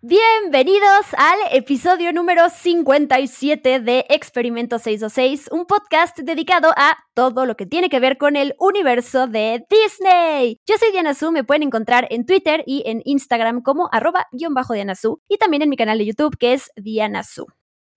Bienvenidos al episodio número 57 de Experimento 626, un podcast dedicado a todo lo que tiene que ver con el universo de Disney. Yo soy Diana Su, me pueden encontrar en Twitter y en Instagram como arroba guion bajo Diana Su y también en mi canal de YouTube que es Diana Su.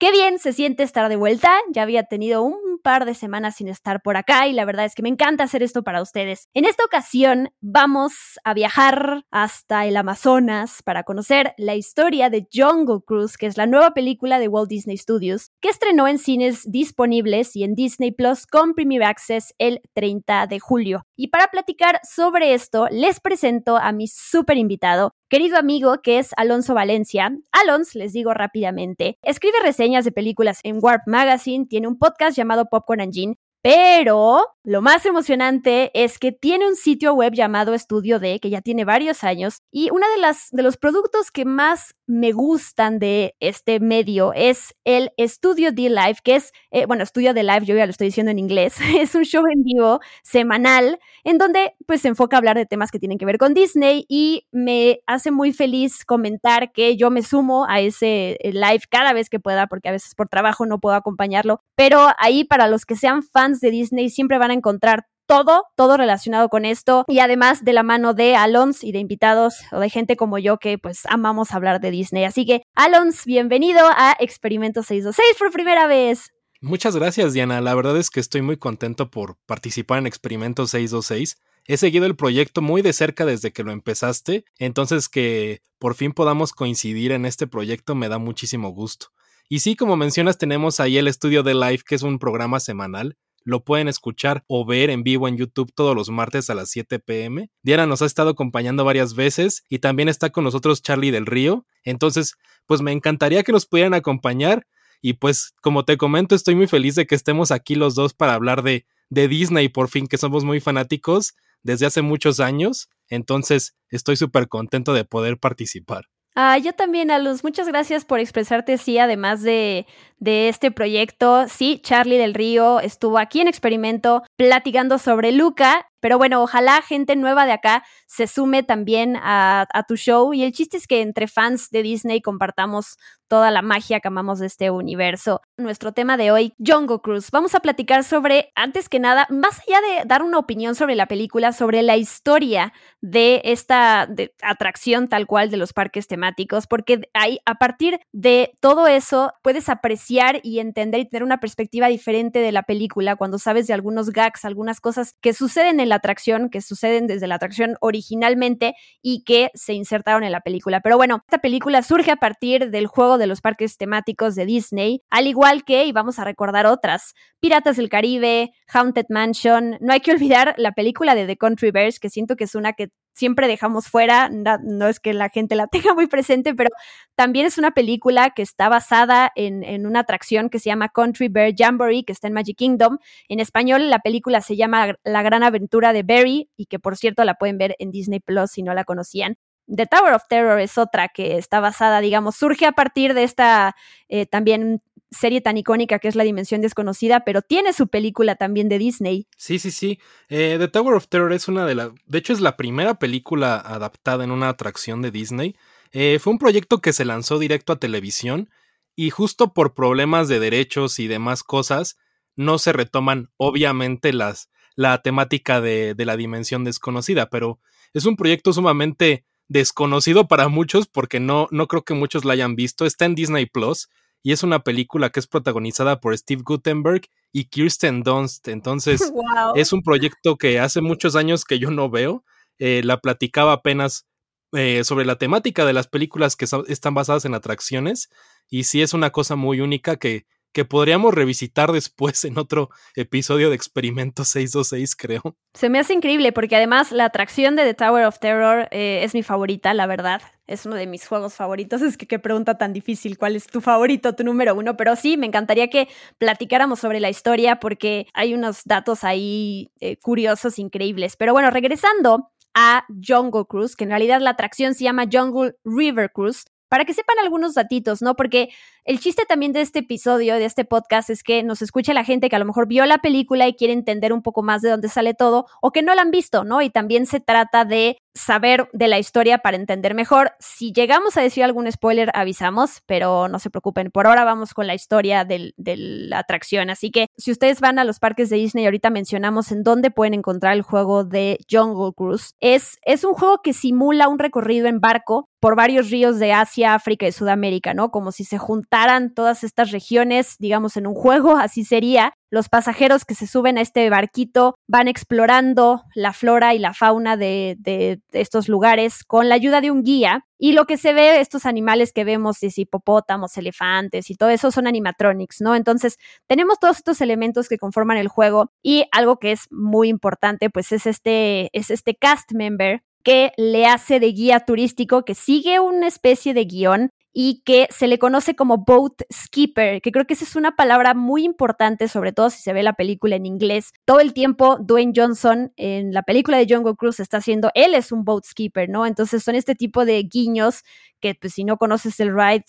Qué bien se siente estar de vuelta. Ya había tenido un par de semanas sin estar por acá y la verdad es que me encanta hacer esto para ustedes. En esta ocasión vamos a viajar hasta el Amazonas para conocer la historia de Jungle Cruise, que es la nueva película de Walt Disney Studios, que estrenó en cines disponibles y en Disney Plus con Premier Access el 30 de julio. Y para platicar sobre esto, les presento a mi súper invitado, querido amigo que es Alonso Valencia. Alonso, les digo rápidamente, escribe reseñas de películas en Warp Magazine, tiene un podcast llamado Popcorn and Gin, pero lo más emocionante es que tiene un sitio web llamado Estudio D, que ya tiene varios años, y uno de, las, de los productos que más me gustan de este medio es el Estudio D Live, que es, eh, bueno, Estudio D Live, yo ya lo estoy diciendo en inglés, es un show en vivo semanal en donde pues se enfoca a hablar de temas que tienen que ver con Disney y me hace muy feliz comentar que yo me sumo a ese eh, live cada vez que pueda, porque a veces por trabajo no puedo acompañarlo, pero ahí para los que sean fans de Disney siempre van a encontrar todo, todo relacionado con esto y además de la mano de Alons y de invitados o de gente como yo que pues amamos hablar de Disney. Así que Alons, bienvenido a Experimento 626 por primera vez. Muchas gracias Diana, la verdad es que estoy muy contento por participar en Experimento 626. He seguido el proyecto muy de cerca desde que lo empezaste, entonces que por fin podamos coincidir en este proyecto me da muchísimo gusto. Y sí, como mencionas, tenemos ahí el estudio de Live, que es un programa semanal lo pueden escuchar o ver en vivo en YouTube todos los martes a las 7 pm. Diana nos ha estado acompañando varias veces y también está con nosotros Charlie del Río. Entonces, pues me encantaría que nos pudieran acompañar. Y pues, como te comento, estoy muy feliz de que estemos aquí los dos para hablar de, de Disney, por fin, que somos muy fanáticos desde hace muchos años. Entonces, estoy súper contento de poder participar. Ah, yo también, Aluz. Muchas gracias por expresarte, sí, además de, de este proyecto. Sí, Charlie del Río estuvo aquí en Experimento platicando sobre Luca, pero bueno, ojalá gente nueva de acá se sume también a, a, tu show. Y el chiste es que entre fans de Disney compartamos toda la magia que amamos de este universo. Nuestro tema de hoy, Jungle Cruise. Vamos a platicar sobre, antes que nada, más allá de dar una opinión sobre la película, sobre la historia de esta atracción tal cual de los parques temáticos, porque ahí, a partir de todo eso, puedes apreciar y entender y tener una perspectiva diferente de la película cuando sabes de algunos gags, algunas cosas que suceden en la atracción, que suceden desde la atracción originalmente y que se insertaron en la película. Pero bueno, esta película surge a partir del juego de los parques temáticos de Disney, al igual que, y vamos a recordar otras, Piratas del Caribe, Haunted Mansion, no hay que olvidar la película de The Country Bears, que siento que es una que siempre dejamos fuera, no, es que la gente la tenga muy presente, pero también es una película que está basada en, en, una atracción que se llama Country Bear Jamboree, que está en Magic Kingdom. En español la película se llama La Gran Aventura de Barry y que por cierto la pueden ver en Disney Plus si no la conocían. The Tower of Terror es otra que está basada, digamos, surge a partir de esta eh, también serie tan icónica que es La Dimensión Desconocida, pero tiene su película también de Disney. Sí, sí, sí. Eh, The Tower of Terror es una de las... De hecho, es la primera película adaptada en una atracción de Disney. Eh, fue un proyecto que se lanzó directo a televisión y justo por problemas de derechos y demás cosas, no se retoman, obviamente, las, la temática de, de la Dimensión Desconocida, pero es un proyecto sumamente desconocido para muchos porque no, no creo que muchos la hayan visto. Está en Disney Plus y es una película que es protagonizada por Steve Gutenberg y Kirsten Dunst. Entonces, es un proyecto que hace muchos años que yo no veo. Eh, la platicaba apenas eh, sobre la temática de las películas que están basadas en atracciones. Y sí es una cosa muy única que, que podríamos revisitar después en otro episodio de Experimento 626, creo. Se me hace increíble porque además la atracción de The Tower of Terror eh, es mi favorita, la verdad. Es uno de mis juegos favoritos. Es que qué pregunta tan difícil. ¿Cuál es tu favorito, tu número uno? Pero sí, me encantaría que platicáramos sobre la historia porque hay unos datos ahí eh, curiosos, increíbles. Pero bueno, regresando a Jungle Cruise, que en realidad la atracción se llama Jungle River Cruise, para que sepan algunos datitos, ¿no? Porque el chiste también de este episodio, de este podcast, es que nos escuche la gente que a lo mejor vio la película y quiere entender un poco más de dónde sale todo, o que no la han visto, ¿no? Y también se trata de saber de la historia para entender mejor. Si llegamos a decir algún spoiler, avisamos, pero no se preocupen. Por ahora vamos con la historia de la atracción. Así que si ustedes van a los parques de Disney, ahorita mencionamos en dónde pueden encontrar el juego de Jungle Cruise. Es, es un juego que simula un recorrido en barco por varios ríos de Asia, África y Sudamérica, ¿no? Como si se juntaran todas estas regiones, digamos, en un juego, así sería. Los pasajeros que se suben a este barquito van explorando la flora y la fauna de, de, estos lugares con la ayuda de un guía. Y lo que se ve, estos animales que vemos, es hipopótamos, elefantes y todo eso son animatronics, ¿no? Entonces, tenemos todos estos elementos que conforman el juego y algo que es muy importante, pues es este, es este cast member que le hace de guía turístico, que sigue una especie de guion y que se le conoce como boat skipper, que creo que esa es una palabra muy importante, sobre todo si se ve la película en inglés. Todo el tiempo Dwayne Johnson en la película de Jungle Cruise está haciendo, él es un boat skipper, ¿no? Entonces son este tipo de guiños que pues si no conoces el ride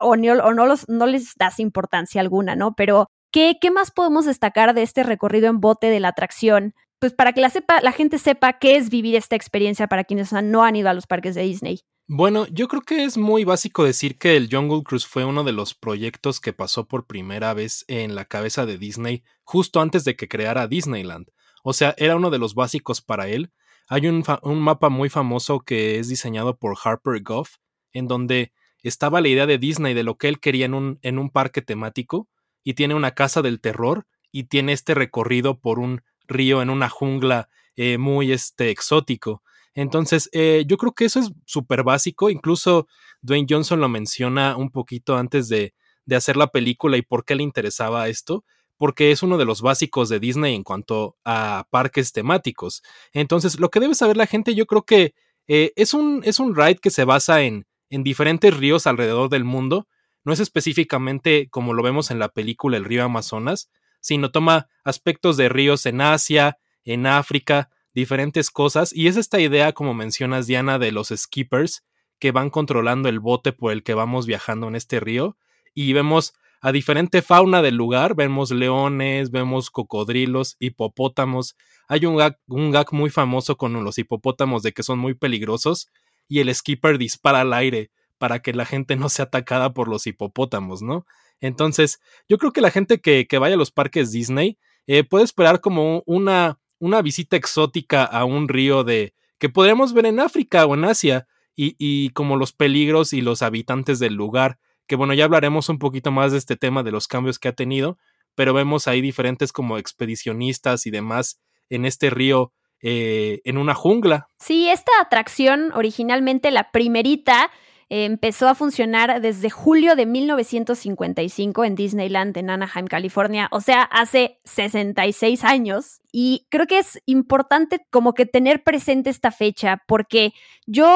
o, no, los, no les das importancia alguna, ¿no? Pero ¿qué, ¿qué más podemos destacar de este recorrido en bote de la atracción? pues para que la, sepa, la gente sepa qué es vivir esta experiencia para quienes no han ido a los parques de Disney. Bueno, yo creo que es muy básico decir que el Jungle Cruise fue uno de los proyectos que pasó por primera vez en la cabeza de Disney justo antes de que creara Disneyland. O sea, era uno de los básicos para él. Hay un, un mapa muy famoso que es diseñado por Harper Goff, en donde estaba la idea de Disney de lo que él quería en un, parque temático, y tiene una casa del terror, y tiene este recorrido por un río en una jungla eh, muy este, exótico. Entonces, eh, yo creo que eso es súper básico. Incluso Dwayne Johnson lo menciona un poquito antes de, de, hacer la película y por qué le interesaba esto. Porque es uno de los básicos de Disney en cuanto a parques temáticos. Entonces, lo que debe saber la gente, yo creo que eh, es, un, es un ride que se basa en, en diferentes ríos alrededor del mundo. No es específicamente como lo vemos en la película El río Amazonas, sino toma aspectos de ríos en Asia, en África, diferentes cosas, y es esta idea, como mencionas Diana, de los skippers que van controlando el bote por el que vamos viajando en este río, y vemos a diferente fauna del lugar, vemos leones, vemos cocodrilos, hipopótamos, hay un gag, un gag muy famoso con los hipopótamos de que son muy peligrosos, y el skipper dispara al aire para que la gente no sea atacada por los hipopótamos, ¿no? Entonces, yo creo que la gente que, que vaya a los parques Disney eh, puede esperar como una, una visita exótica a un río de que podríamos ver en África o en Asia y, y como los peligros y los habitantes del lugar, que bueno, ya hablaremos un poquito más de este tema de los cambios que ha tenido, pero vemos ahí diferentes como expedicionistas y demás en este río eh, en una jungla. Sí, esta atracción originalmente la primerita empezó a funcionar desde julio de 1955 en Disneyland en Anaheim, California, o sea, hace 66 años. Y creo que es importante como que tener presente esta fecha porque yo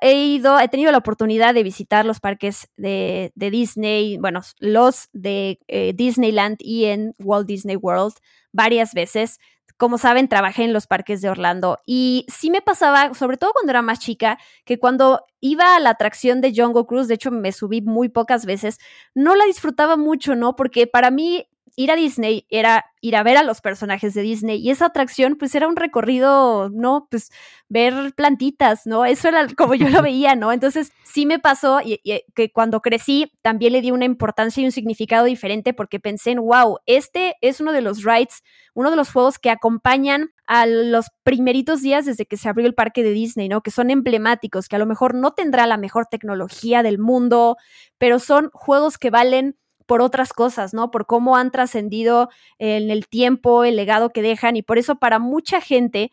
he ido, he tenido la oportunidad de visitar los parques de, Disney, bueno, los de eh, Disneyland y en Walt Disney World varias veces. Como saben, trabajé en los parques de Orlando y sí me pasaba, sobre todo cuando era más chica, que cuando iba a la atracción de Jungle Cruise, de hecho me subí muy pocas veces, no la disfrutaba mucho, ¿no? Porque para mí ir a Disney era ir a ver a los personajes de Disney y esa atracción pues era un recorrido, ¿no? Pues ver plantitas, ¿no? Eso era como yo lo veía, ¿no? Entonces sí me pasó y, que cuando crecí también le di una importancia y un significado diferente porque pensé en, wow, este es uno de los rides, uno de los juegos que acompañan a los primeritos días desde que se abrió el parque de Disney, ¿no? Que son emblemáticos, que a lo mejor no tendrá la mejor tecnología del mundo, pero son juegos que valen por otras cosas, ¿no? Por cómo han trascendido en el tiempo, el legado que dejan y por eso para mucha gente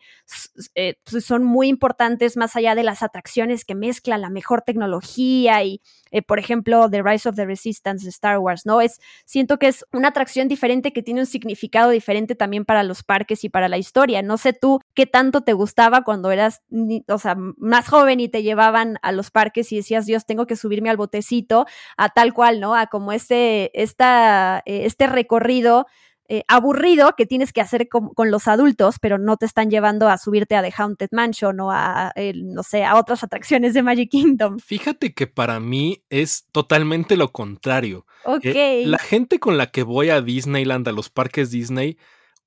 eh, pues, son muy importantes más allá de las atracciones que mezclan la mejor tecnología y, eh, por ejemplo, The Rise of the Resistance de Star Wars, ¿no? Es, siento que es una atracción diferente que tiene un significado diferente también para los parques y para la historia. No sé tú qué tanto te gustaba cuando eras, o sea, más joven y te llevaban a los parques y decías, Dios, tengo que subirme al botecito, a tal cual, ¿no? A como este, esta, eh, este recorrido eh, aburrido que tienes que hacer con, los adultos, pero no te están llevando a subirte a The Haunted Mansion o a, no sé, a otras atracciones de Magic Kingdom. Fíjate que para mí es totalmente lo contrario. Ok. la gente con la que voy a Disneyland, a los parques Disney,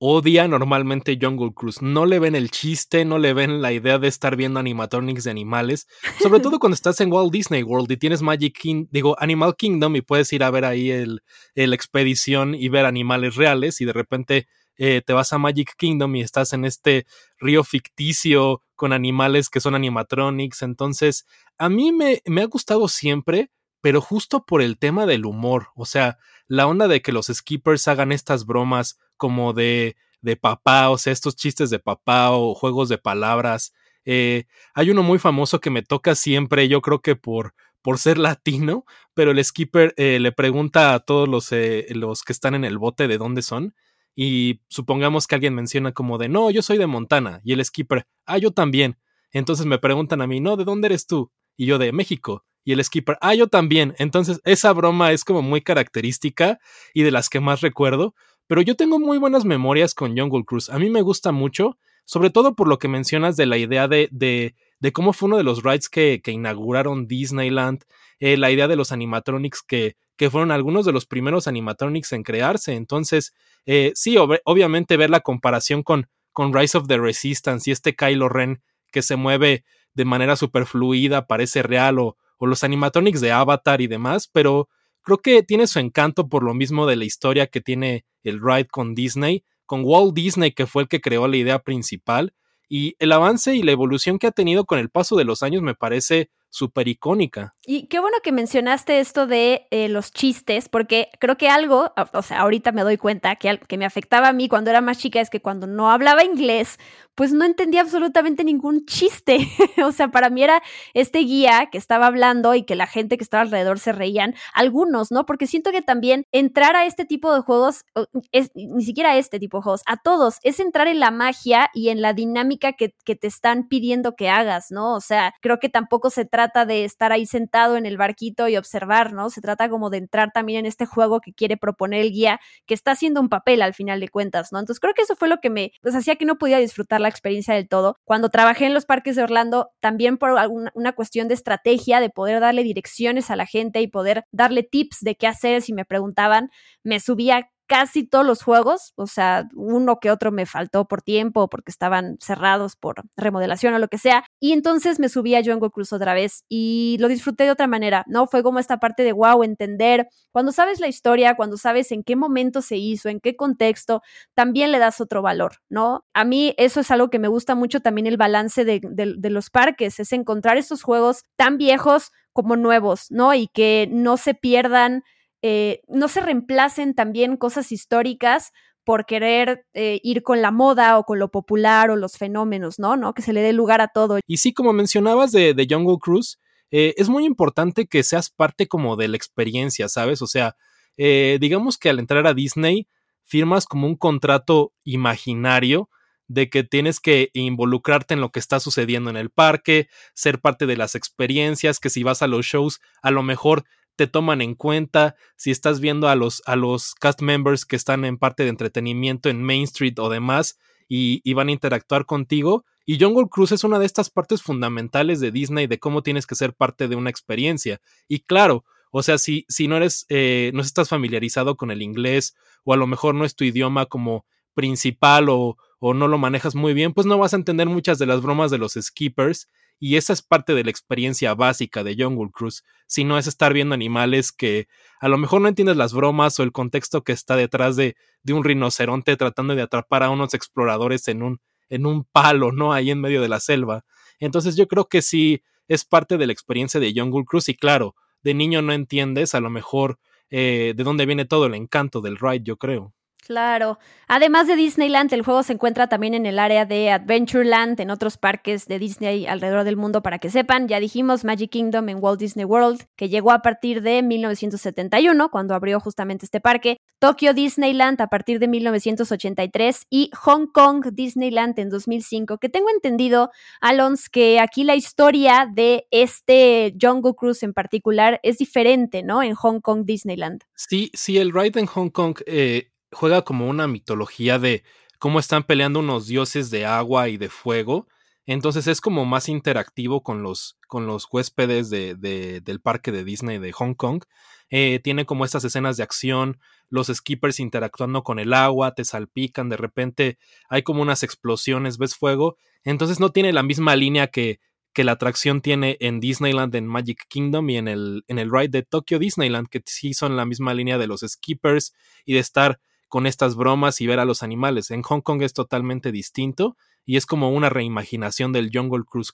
odia normalmente Jungle Cruise. No le ven el chiste, no le ven la idea de estar viendo animatronics de animales. Sobre todo cuando estás en Walt Disney World y tienes Magic King, digo, Animal Kingdom y puedes ir a ver ahí el, el expedición y ver animales reales y de repente eh, te vas a Magic Kingdom y estás en este río ficticio con animales que son animatronics. Entonces, a mí me, me ha gustado siempre, pero justo por el tema del humor. O sea, la onda de que los skippers hagan estas bromas como de, de papá, o sea, estos chistes de papá o juegos de palabras. Eh, hay uno muy famoso que me toca siempre, yo creo que por, por ser latino, pero el skipper eh, le pregunta a todos los, eh, los que están en el bote de dónde son. Y supongamos que alguien menciona como de, no, yo soy de Montana. Y el skipper, ah, yo también. Entonces me preguntan a mí, no, ¿de dónde eres tú? Y yo de México. Y el skipper, ah, yo también. Entonces esa broma es como muy característica y de las que más recuerdo. Pero yo tengo muy buenas memorias con Jungle Cruise. A mí me gusta mucho, sobre todo por lo que mencionas de la idea de, de, cómo fue uno de los rides que, que inauguraron Disneyland, eh, la idea de los animatronics que, que fueron algunos de los primeros animatronics en crearse. Entonces, eh, sí, obviamente ver la comparación con, con Rise of the Resistance y este Kylo Ren que se mueve de manera super fluida, parece real, o los animatronics de Avatar y demás, pero creo que tiene su encanto por lo mismo de la historia que tiene el ride con Disney, con Walt Disney, que fue el que creó la idea principal, y el avance y la evolución que ha tenido con el paso de los años me parece súper icónica. Y qué bueno que mencionaste esto de eh, los chistes, porque creo que algo, o sea, ahorita me doy cuenta que, que me afectaba a mí cuando era más chica es que cuando no hablaba inglés, pues no entendía absolutamente ningún chiste. o sea, para mí era este guía que estaba hablando y que la gente que estaba alrededor se reían, algunos, ¿no? Porque siento que también entrar a este tipo de juegos, es, ni siquiera a este tipo de juegos, a todos, es entrar en la magia y en la dinámica que, te están pidiendo que hagas, ¿no? O sea, creo que tampoco se trata de estar ahí sentado en el barquito y observar, ¿no? Se trata como de entrar también en este juego que quiere proponer el guía, que está haciendo un papel al final de cuentas, ¿no? Entonces creo que eso fue lo que me, pues hacía que no podía disfrutar la experiencia del todo. Cuando trabajé en los parques de Orlando, también por alguna, una cuestión de estrategia, de poder darle direcciones a la gente y poder darle tips de qué hacer si me preguntaban, me subía casi todos los juegos, o sea, uno que otro me faltó por tiempo, porque estaban cerrados por remodelación o lo que sea, y entonces me subí a Jungle Cruise otra vez y lo disfruté de otra manera, ¿no? Fue como esta parte de wow, entender, cuando sabes la historia, cuando sabes en qué momento se hizo, en qué contexto, también le das otro valor, ¿no? A mí eso es algo que me gusta mucho también el balance de, de los parques, es encontrar estos juegos tan viejos como nuevos, ¿no? Y que no se pierdan eh, no se reemplacen también cosas históricas por querer eh, ir con la moda o con lo popular o los fenómenos, ¿no? ¿no? Que se le dé lugar a todo. Y sí, como mencionabas de, de Jungle Cruise, eh, es muy importante que seas parte como de la experiencia, ¿sabes? O sea, digamos que al entrar a Disney firmas como un contrato imaginario de que tienes que involucrarte en lo que está sucediendo en el parque, ser parte de las experiencias, que si vas a los shows, a lo mejor te toman en cuenta, si estás viendo a los, a los cast members que están en parte de entretenimiento en Main Street o demás y, van a interactuar contigo. Y Jungle Cruise es una de estas partes fundamentales de Disney de cómo tienes que ser parte de una experiencia. Y claro, o sea, si, si no eres, eh, no estás familiarizado con el inglés o a lo mejor no es tu idioma como principal o, o no lo manejas muy bien, pues no vas a entender muchas de las bromas de los skippers y esa es parte de la experiencia básica de Jungle Cruise, si no es estar viendo animales que a lo mejor no entiendes las bromas o el contexto que está detrás de, de un rinoceronte tratando de atrapar a unos exploradores en un, en un palo, ¿no? Ahí en medio de la selva. Entonces yo creo que sí es parte de la experiencia de Jungle Cruise y claro, de niño no entiendes, a lo mejor eh, de dónde viene todo el encanto del ride, yo creo. Claro. Además de Disneyland, el juego se encuentra también en el área de Adventureland, en otros parques de Disney alrededor del mundo para que sepan. Ya dijimos Magic Kingdom en Walt Disney World, que llegó a partir de 1971, cuando abrió justamente este parque. Tokyo Disneyland a partir de 1983 y Hong Kong Disneyland en 2005, que tengo entendido, Alons, que aquí la historia de este Jungle Cruise en particular es diferente, ¿no? En Hong Kong Disneyland. Sí, sí, el ride en Hong Kong eh, juega como una mitología de cómo están peleando unos dioses de agua y de fuego. Entonces es como más interactivo con los, con los huéspedes de, del parque de Disney de Hong Kong. Eh, tiene como estas escenas de acción, los skippers interactuando con el agua, te salpican, de repente hay como unas explosiones, ves fuego. Entonces no tiene la misma línea que, que la atracción tiene en Disneyland, en Magic Kingdom y en el, en el ride de Tokyo Disneyland, que sí son la misma línea de los skippers y de estar con estas bromas y ver a los animales. En Hong Kong es totalmente distinto y es como una reimaginación del Jungle Cruise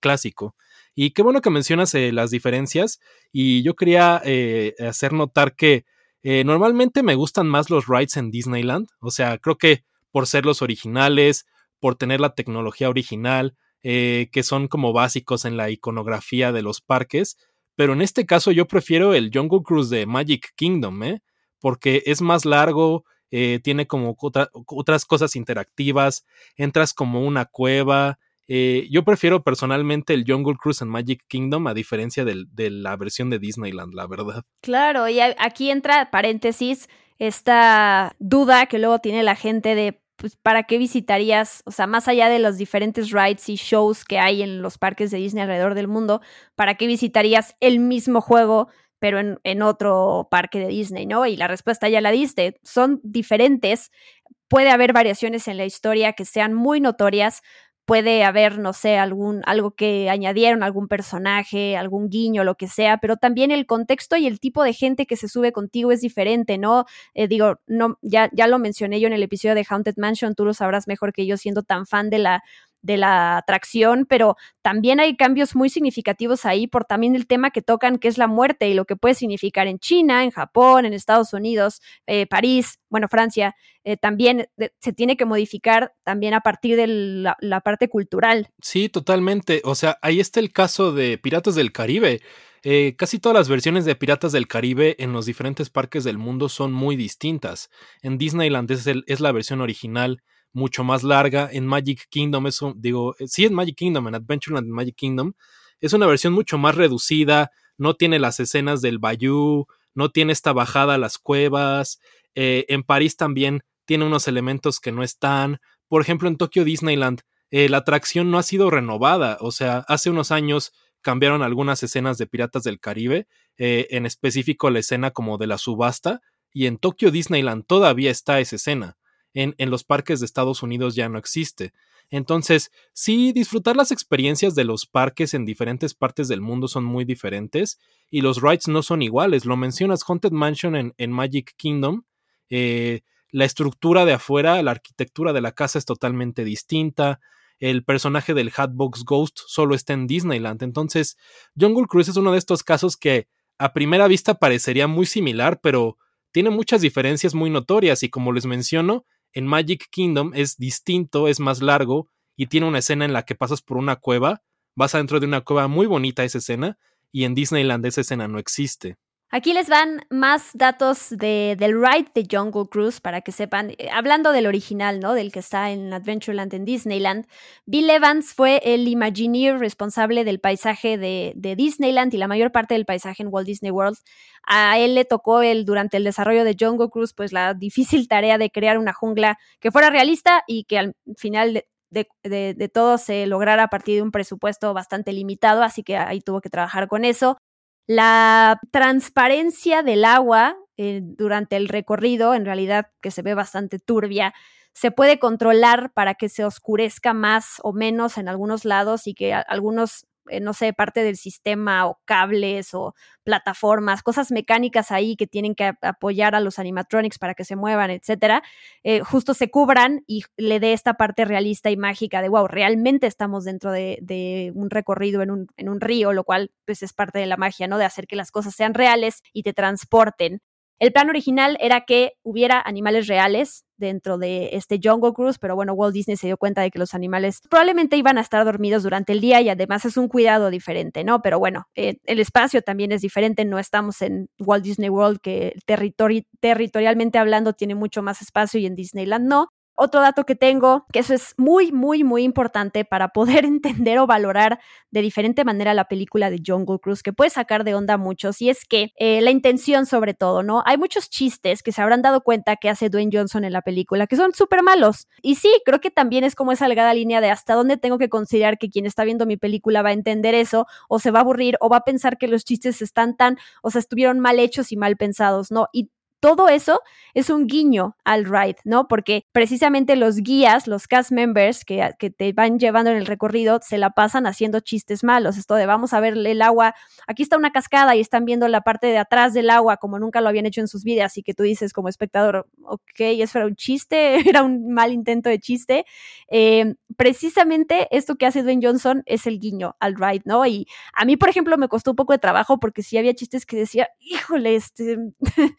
clásico. Y qué bueno que mencionas eh, las diferencias y yo quería eh, hacer notar que eh, normalmente me gustan más los rides en Disneyland, o sea, creo que por ser los originales, por tener la tecnología original, que son como básicos en la iconografía de los parques, pero en este caso yo prefiero el Jungle Cruise de Magic Kingdom, porque es más largo, eh, tiene como otras cosas interactivas, entras como una cueva. Eh, yo prefiero personalmente el Jungle Cruise en Magic Kingdom a diferencia de la versión de Disneyland, la verdad. Claro, y aquí entra paréntesis esta duda que luego tiene la gente de pues, ¿para qué visitarías? O sea, más allá de los diferentes rides y shows que hay en los parques de Disney alrededor del mundo, ¿para qué visitarías el mismo juego pero en, otro parque de Disney, ¿no? Y la respuesta ya la diste, son diferentes, puede haber variaciones en la historia que sean muy notorias, puede haber, no sé, algún, algo que añadieron, algún personaje, algún guiño, lo que sea, pero también el contexto y el tipo de gente que se sube contigo es diferente, ¿no? Eh, digo, no, ya, ya lo mencioné yo en el episodio de Haunted Mansion, tú lo sabrás mejor que yo siendo tan fan de la, de la atracción, pero también hay cambios muy significativos ahí por también el tema que tocan, que es la muerte y lo que puede significar en China, en Japón, en Estados Unidos, eh, París, bueno, Francia, eh, también se tiene que modificar también a partir de la, parte cultural. Sí, totalmente. O sea, ahí está el caso de Piratas del Caribe. Eh, casi todas las versiones de Piratas del Caribe en los diferentes parques del mundo son muy distintas. En Disneyland es, es la versión original mucho más larga. En Magic Kingdom, eso digo, eh, sí en Magic Kingdom, en Adventureland Magic Kingdom, es una versión mucho más reducida, no tiene las escenas del bayou, no tiene esta bajada a las cuevas. Eh, en París también tiene unos elementos que no están. Por ejemplo, en Tokyo Disneyland, eh, la atracción no ha sido renovada. O sea, hace unos años cambiaron algunas escenas de Piratas del Caribe, en específico la escena como de la subasta, y en Tokyo Disneyland todavía está esa escena en, los parques de Estados Unidos ya no existe. Entonces, sí, disfrutar las experiencias de los parques en diferentes partes del mundo son muy diferentes y los rides no son iguales. Lo mencionas Haunted Mansion en, Magic Kingdom. Eh, la estructura de afuera, la arquitectura de la casa es totalmente distinta. El personaje del Hatbox Ghost solo está en Disneyland. Entonces, Jungle Cruise es uno de estos casos que a primera vista parecería muy similar, pero tiene muchas diferencias muy notorias y como les menciono, en Magic Kingdom es distinto, es más largo y tiene una escena en la que pasas por una cueva, vas adentro de una cueva muy bonita esa escena y en Disneyland esa escena no existe. Aquí les van más datos de, del ride de Jungle Cruise para que sepan, eh, hablando del original, ¿no? Del que está en Adventureland en Disneyland. Bill Evans fue el Imagineer responsable del paisaje de, Disneyland y la mayor parte del paisaje en Walt Disney World. A él le tocó el, durante el desarrollo de Jungle Cruise, pues la difícil tarea de crear una jungla que fuera realista y que al final de, de, todo se lograra a partir de un presupuesto bastante limitado, así que ahí tuvo que trabajar con eso. La transparencia del agua eh, durante el recorrido, en realidad que se ve bastante turbia, se puede controlar para que se oscurezca más o menos en algunos lados y que algunos eh, no sé, parte del sistema o cables o plataformas, cosas mecánicas ahí que tienen que apoyar a los animatronics para que se muevan, etcétera, eh, justo se cubran y le dé esta parte realista y mágica de, wow, realmente estamos dentro de, un recorrido en un, en un río, lo cual pues es parte de la magia, ¿no? De hacer que las cosas sean reales y te transporten. El plan original era que hubiera animales reales dentro de este Jungle Cruise, pero bueno, Walt Disney se dio cuenta de que los animales probablemente iban a estar dormidos durante el día y además es un cuidado diferente, ¿no? Pero bueno, eh, el espacio también es diferente, no estamos en Walt Disney World, que territorialmente hablando tiene mucho más espacio y en Disneyland no. Otro dato que tengo, que eso es muy, muy, muy importante para poder entender o valorar de diferente manera la película de Jungle Cruise, que puede sacar de onda a muchos, y es que eh, la intención sobre todo, ¿no? Hay muchos chistes que se habrán dado cuenta que hace Dwayne Johnson en la película, que son súper malos. Y sí, creo que también es como esa delgada línea de hasta dónde tengo que considerar que quien está viendo mi película va a entender eso, o se va a aburrir, o va a pensar que los chistes están tan, o sea, estuvieron mal hechos y mal pensados, ¿no? Y todo eso es un guiño al ride, ¿no? Porque precisamente los guías, los cast members que, que, te van llevando en el recorrido, se la pasan haciendo chistes malos. Esto de vamos a ver el agua, aquí está una cascada y están viendo la parte de atrás del agua como nunca lo habían hecho en sus vidas y que tú dices como espectador, ok, eso era un chiste, era un mal intento de chiste. Eh, precisamente esto que hace Dwayne Johnson es el guiño al ride, ¿no? Y a mí, por ejemplo, me costó un poco de trabajo porque sí había chistes que decía, híjole, este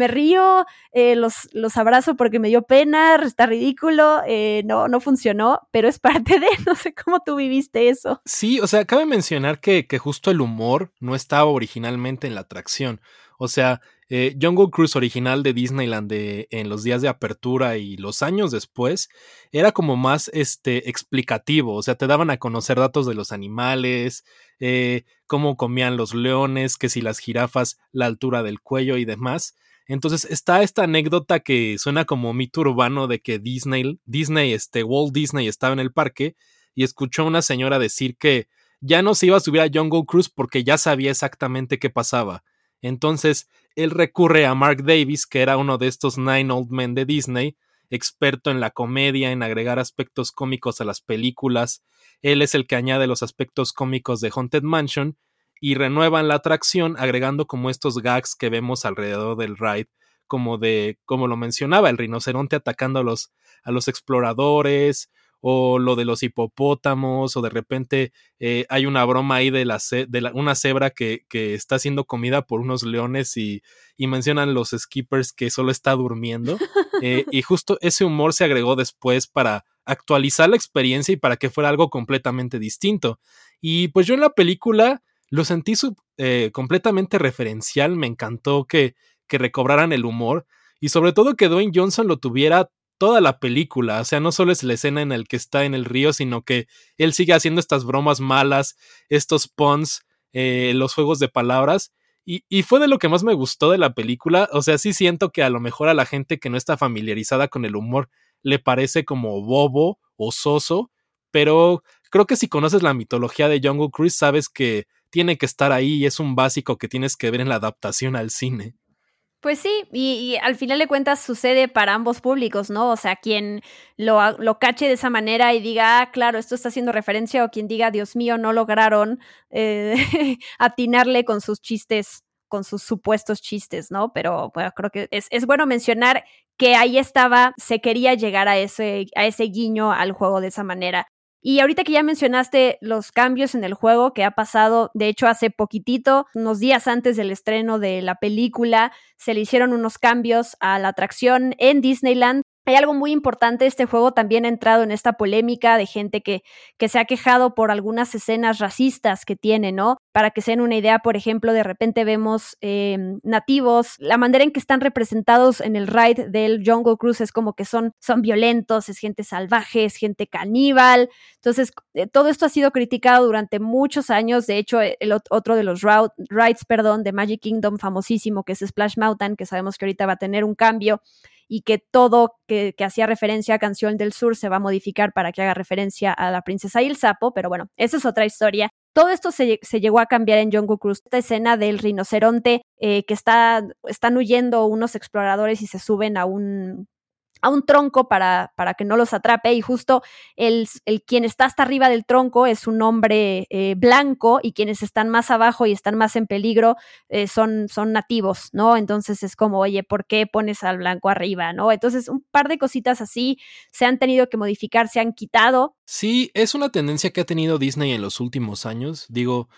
me río, eh, los, los abrazo porque me dio pena, está ridículo, eh, no, no funcionó, pero es parte de, no sé cómo tú viviste eso. Sí, o sea, cabe mencionar que, que justo el humor no estaba originalmente en la atracción. O sea, eh, Jungle Cruise original de Disneyland de, en los días de apertura y los años después era como más este, explicativo, o sea, te daban a conocer datos de los animales, eh, cómo comían los leones, que si las jirafas, la altura del cuello y demás. Entonces está esta anécdota que suena como mito urbano de que Disney, Disney, este, Walt Disney estaba en el parque y escuchó a una señora decir que ya no se iba a subir a Jungle Cruise porque ya sabía exactamente qué pasaba. Entonces, él recurre a Mark Davis, que era uno de estos Nine Old Men de Disney, experto en la comedia, en agregar aspectos cómicos a las películas. Él es el que añade los aspectos cómicos de Haunted Mansion y renuevan la atracción agregando como estos gags que vemos alrededor del ride, como de, como lo mencionaba, el rinoceronte atacando a los, a los exploradores, o lo de los hipopótamos, o de repente eh, hay una broma ahí de, la, de una cebra que, que, está siendo comida por unos leones y, y mencionan los skippers que solo está durmiendo. Eh, y justo ese humor se agregó después para actualizar la experiencia y para que fuera algo completamente distinto. Y pues yo en la película lo sentí eh, completamente referencial, me encantó que, que recobraran el humor y sobre todo que Dwayne Johnson lo tuviera toda la película, o sea, no solo es la escena en la que está en el río, sino que él sigue haciendo estas bromas malas, estos puns, eh, los juegos de palabras, y, y, fue de lo que más me gustó de la película, o sea, sí siento que a lo mejor a la gente que no está familiarizada con el humor le parece como bobo o soso, pero creo que si conoces la mitología de Jungle Cruise sabes que tiene que estar ahí y es un básico que tienes que ver en la adaptación al cine. Pues sí, y, al final de cuentas sucede para ambos públicos, ¿no? O sea, quien lo, lo, cache de esa manera y diga, ah, claro, esto está haciendo referencia, o quien diga, Dios mío, no lograron eh, atinarle con sus chistes, con sus supuestos chistes, ¿no? Pero bueno, creo que es, es bueno mencionar que ahí estaba, se quería llegar a ese, a ese guiño al juego de esa manera. Y ahorita que ya mencionaste los cambios en el juego que ha pasado, de hecho hace poquitito, unos días antes del estreno de la película, se le hicieron unos cambios a la atracción en Disneyland hay algo muy importante, este juego también ha entrado en esta polémica de gente que, que se ha quejado por algunas escenas racistas que tiene, ¿no? Para que se den una idea, por ejemplo, de repente vemos em, nativos, la manera en que están representados en el ride del Jungle Cruise es como que son, son violentos, es gente salvaje, es gente caníbal. Entonces, eh, todo esto ha sido criticado durante muchos años. De hecho, el otro de los rides, perdón, de Magic Kingdom famosísimo, que es Splash Mountain, que sabemos que ahorita va a tener un cambio y que todo que, hacía referencia a Canción del Sur se va a modificar para que haga referencia a la princesa y el sapo, pero bueno, esa es otra historia. Todo esto se, llegó a cambiar en Jungle Cruise. Esta escena del rinoceronte eh, que está, están huyendo unos exploradores y se suben a un, a un tronco para, para, que no los atrape y justo el, el, quien está hasta arriba del tronco es un hombre eh, blanco y quienes están más abajo y están más en peligro eh, son, son nativos, ¿no? Entonces es como, oye, ¿por qué pones al blanco arriba, ¿no? Entonces un par de cositas así se han tenido que modificar, se han quitado. Sí, es una tendencia que ha tenido Disney en los últimos años, digo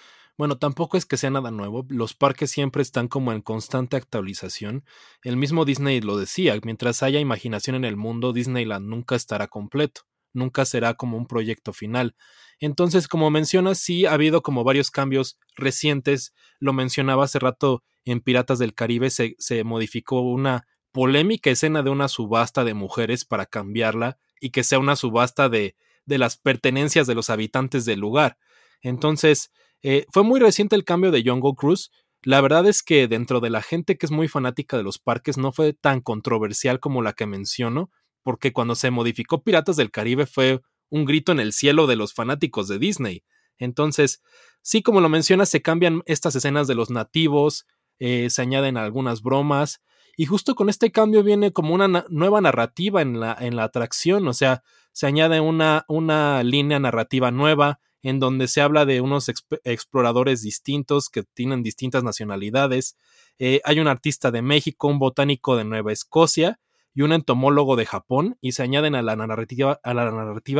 Bueno, tampoco es que sea nada nuevo, los parques siempre están como en constante actualización. El mismo Disney lo decía, mientras haya imaginación en el mundo, Disneyland nunca estará completo, nunca será como un proyecto final. Entonces, como mencionas, sí ha habido como varios cambios recientes, lo mencionaba hace rato en Piratas del Caribe, se, se modificó una polémica escena de una subasta de mujeres para cambiarla y que sea una subasta de, de las pertenencias de los habitantes del lugar. Entonces, eh, fue muy reciente el cambio de Jungle Cruise. La verdad es que dentro de la gente que es muy fanática de los parques no fue tan controversial como la que menciono, porque cuando se modificó Piratas del Caribe fue un grito en el cielo de los fanáticos de Disney. Entonces, sí, como lo mencionas, se cambian estas escenas de los nativos, eh, se añaden algunas bromas, y justo con este cambio viene como una nueva narrativa en la, en la atracción, o sea, se añade una, una línea narrativa nueva en donde se habla de unos exploradores distintos que tienen distintas nacionalidades. Eh, hay un artista de México, un botánico de Nueva Escocia y un entomólogo de Japón, y se añaden a la narrativa,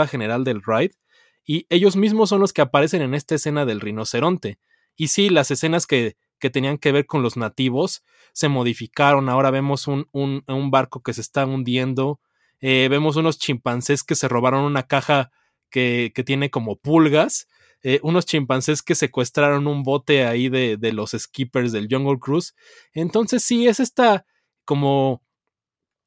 general del ride. Y ellos mismos son los que aparecen en esta escena del rinoceronte. Y sí, las escenas que, tenían que ver con los nativos se modificaron. Ahora vemos un barco que se está hundiendo. Eh, vemos unos chimpancés que se robaron una caja que, tiene como pulgas. Eh, unos chimpancés que secuestraron un bote ahí de, de, los skippers del Jungle Cruise. Entonces sí, es esta como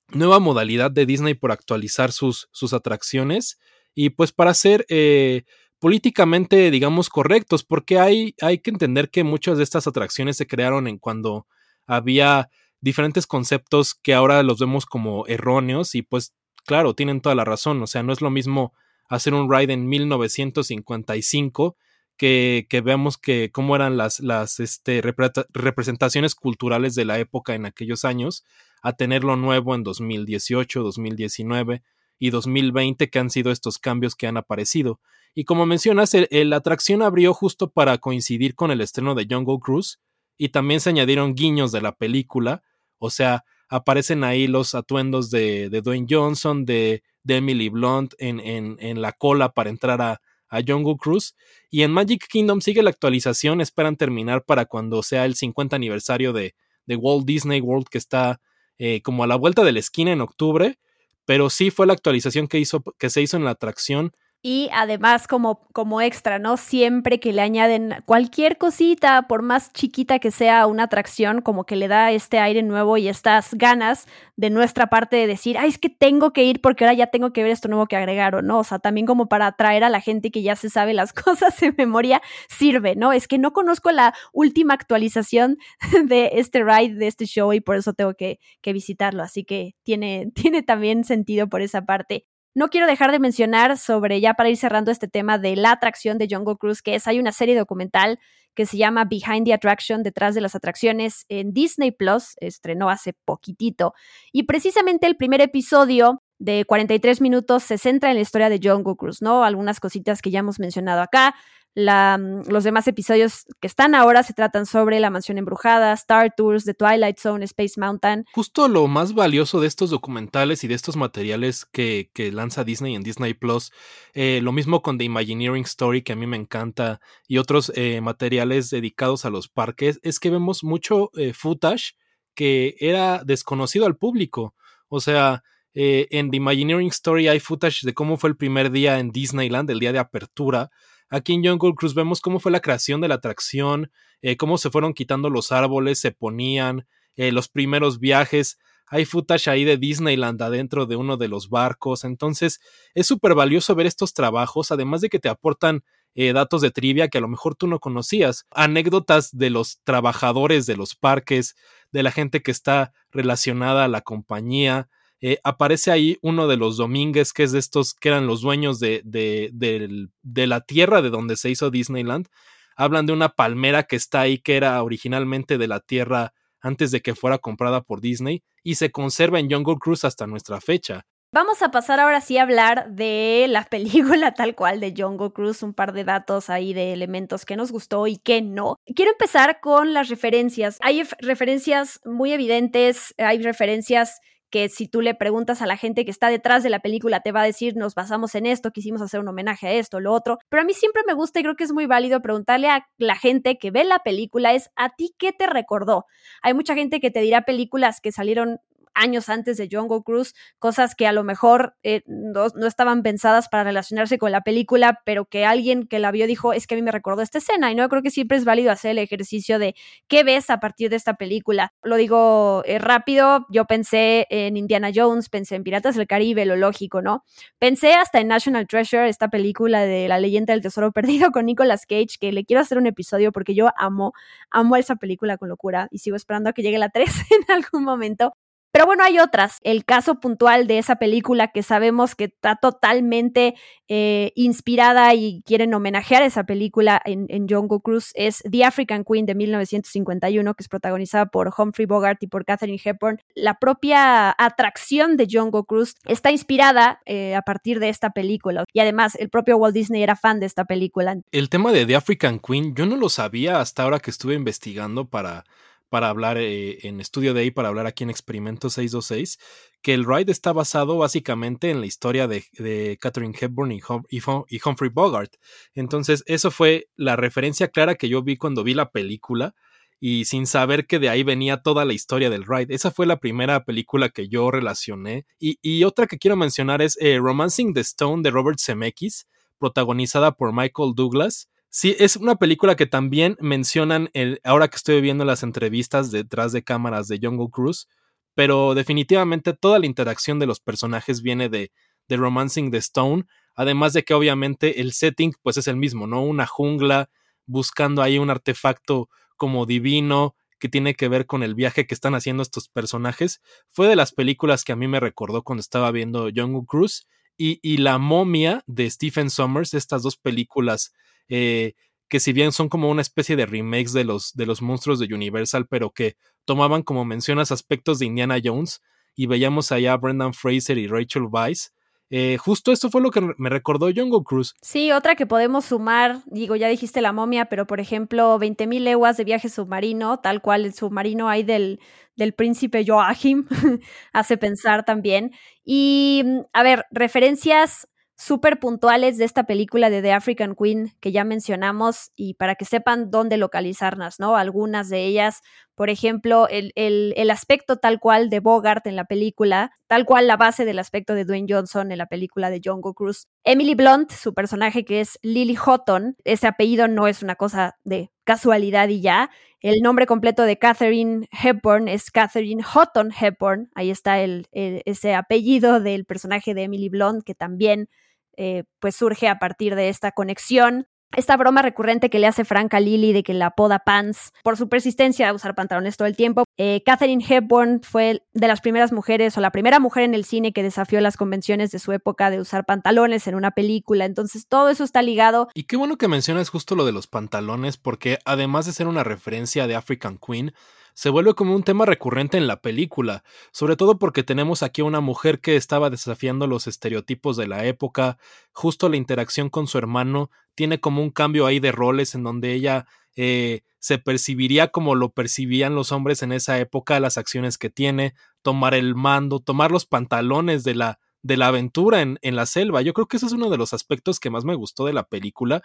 nueva modalidad de Disney por actualizar sus, sus atracciones y pues para ser eh, políticamente, digamos, correctos, porque hay, hay que entender que muchas de estas atracciones se crearon en cuando había diferentes conceptos que ahora los vemos como erróneos y pues claro, tienen toda la razón, o sea, no es lo mismo hacer un ride en 1955 que, que vemos que cómo eran las, las este, representaciones culturales de la época en aquellos años a tenerlo nuevo en 2018, 2019 y 2020 que han sido estos cambios que han aparecido. Y como mencionas, la atracción abrió justo para coincidir con el estreno de Jungle Cruise y también se añadieron guiños de la película, o sea, aparecen ahí los atuendos de, de Dwayne Johnson, de, de Emily Blunt en, en, en, la cola para entrar a, a Jungle Cruise. Y en Magic Kingdom sigue la actualización, esperan terminar para cuando sea el 50 aniversario de, de Walt Disney World, que está eh, como a la vuelta de la esquina en octubre. Pero sí fue la actualización que, hizo, que se hizo en la atracción y además como, como extra, ¿no? Siempre que le añaden cualquier cosita, por más chiquita que sea una atracción, como que le da este aire nuevo y estas ganas de nuestra parte de decir, ay, es que tengo que ir porque ahora ya tengo que ver esto nuevo que agregaron, ¿no? O sea, también como para atraer a la gente que ya se sabe las cosas en memoria, sirve, ¿no? Es que no conozco la última actualización de este ride, de este show y por eso tengo que, que visitarlo, así que tiene, tiene también sentido por esa parte. No quiero dejar de mencionar sobre, ya para ir cerrando este tema de la atracción de Jungle Cruise, que es, hay una serie documental que se llama Behind the Attraction, detrás de las atracciones, en Disney Plus, estrenó hace poquitito. Y precisamente el primer episodio de 43 minutos se centra en la historia de Jungle Cruise, ¿no? Algunas cositas que ya hemos mencionado acá, mm, los demás episodios que están ahora se tratan sobre La Mansión Embrujada, Star Tours, The Twilight Zone, Space Mountain. Justo lo más valioso de estos documentales y de estos materiales que, lanza Disney en Disney Plus, eh, lo mismo con The Imagineering Story, que a mí me encanta, y otros eh, materiales dedicados a los parques, es que vemos mucho eh, footage que era desconocido al público. O sea, en The Imagineering Story hay footage de cómo fue el primer día en Disneyland, el día de apertura, Aquí en Jungle Cruise vemos cómo fue la creación de la atracción, eh, cómo se fueron quitando los árboles, se ponían, eh, los primeros viajes. Hay footage ahí de Disneyland adentro de uno de los barcos. Entonces, es súper valioso ver estos trabajos, además de que te aportan eh, datos de trivia que a lo mejor tú no conocías, anécdotas de los trabajadores de los parques, de la gente que está relacionada a la compañía, eh, aparece ahí uno de los Domínguez, que es de estos que eran los dueños de, de, de, de, la tierra de donde se hizo Disneyland. Hablan de una palmera que está ahí, que era originalmente de la tierra antes de que fuera comprada por Disney y se conserva en Jungle Cruise hasta nuestra fecha. Vamos a pasar ahora sí a hablar de la película tal cual de Jungle Cruise, un par de datos ahí de elementos que nos gustó y que no. Quiero empezar con las referencias. Hay referencias muy evidentes, hay referencias que si tú le preguntas a la gente que está detrás de la película, te va a decir, nos basamos en esto, quisimos hacer un homenaje a esto, lo otro. Pero a mí siempre me gusta y creo que es muy válido preguntarle a la gente que ve la película es, ¿a ti qué te recordó? Hay mucha gente que te dirá películas que salieron años antes de Jungle Cruise, cosas que a lo mejor eh, no, estaban pensadas para relacionarse con la película, pero que alguien que la vio dijo, es que a mí me recordó esta escena, y no creo que siempre es válido hacer el ejercicio de qué ves a partir de esta película. Lo digo eh, rápido, yo pensé en Indiana Jones, pensé en Piratas del Caribe, lo lógico, ¿no? Pensé hasta en National Treasure, esta película de la leyenda del tesoro perdido con Nicolas Cage, que le quiero hacer un episodio porque yo amo, amo esa película con locura y sigo esperando a que llegue la 3 en algún momento. Pero bueno, hay otras. El caso puntual de esa película que sabemos que está totalmente eh, inspirada y quieren homenajear esa película en, en Jungle Cruise es The African Queen de 1951, que es protagonizada por Humphrey Bogart y por Katherine Hepburn. La propia atracción de Jungle Cruise está inspirada eh, a partir de esta película. Y además, el propio Walt Disney era fan de esta película. El tema de The African Queen, yo no lo sabía hasta ahora que estuve investigando para para hablar eh, en Estudio Day, para hablar aquí en Experimento 626, que el ride está basado básicamente en la historia de, Catherine Hepburn y, y, Humphrey Bogart. Entonces, eso fue la referencia clara que yo vi cuando vi la película y sin saber que de ahí venía toda la historia del ride. Esa fue la primera película que yo relacioné. Y, otra que quiero mencionar es eh, Romancing the Stone de Robert Zemeckis, protagonizada por Michael Douglas. Sí, es una película que también mencionan el, ahora que estoy viendo las entrevistas detrás de cámaras de Jungle Cruise, pero definitivamente toda la interacción de los personajes viene de, de Romancing the Stone, además de que obviamente el setting pues es el mismo, ¿no? Una jungla buscando ahí un artefacto como divino que tiene que ver con el viaje que están haciendo estos personajes. Fue de las películas que a mí me recordó cuando estaba viendo Jungle Cruise y, y La momia de Stephen Sommers, estas dos películas eh, que si bien son como una especie de remakes de los, de los monstruos de Universal, pero que tomaban, como mencionas, aspectos de Indiana Jones, y veíamos allá a Brendan Fraser y Rachel Weisz. Eh, justo esto fue lo que me recordó Jungle Cruise. Sí, otra que podemos sumar, digo, ya dijiste la momia, pero por ejemplo, 20.000 leguas de viaje submarino, tal cual el submarino ahí del, del príncipe Joachim, hace pensar también. Y, a ver, referencias súper puntuales de esta película de The African Queen que ya mencionamos y para que sepan dónde localizarlas, ¿no? Algunas de ellas, por ejemplo, el, el, aspecto tal cual de Bogart en la película, tal cual la base del aspecto de Dwayne Johnson en la película de Jungle Cruise. Emily Blunt, su personaje que es Lily Houghton, ese apellido no es una cosa de casualidad y ya. El nombre completo de Catherine Hepburn es Catherine Houghton Hepburn. Ahí está el, ese apellido del personaje de Emily Blunt que también eh, pues surge a partir de esta conexión. Esta broma recurrente que le hace Frank a Lily de que la apoda Pants por su persistencia a usar pantalones todo el tiempo. Eh, Catherine Hepburn fue de las primeras mujeres o la primera mujer en el cine que desafió las convenciones de su época de usar pantalones en una película. Entonces todo eso está ligado. Y qué bueno que mencionas justo lo de los pantalones porque además de ser una referencia de African Queen, se vuelve como un tema recurrente en la película, sobre todo porque tenemos aquí a una mujer que estaba desafiando los estereotipos de la época, justo la interacción con su hermano tiene como un cambio ahí de roles en donde ella eh, se percibiría como lo percibían los hombres en esa época, las acciones que tiene, tomar el mando, tomar los pantalones de la, de la aventura en, en la selva. Yo creo que ese es uno de los aspectos que más me gustó de la película,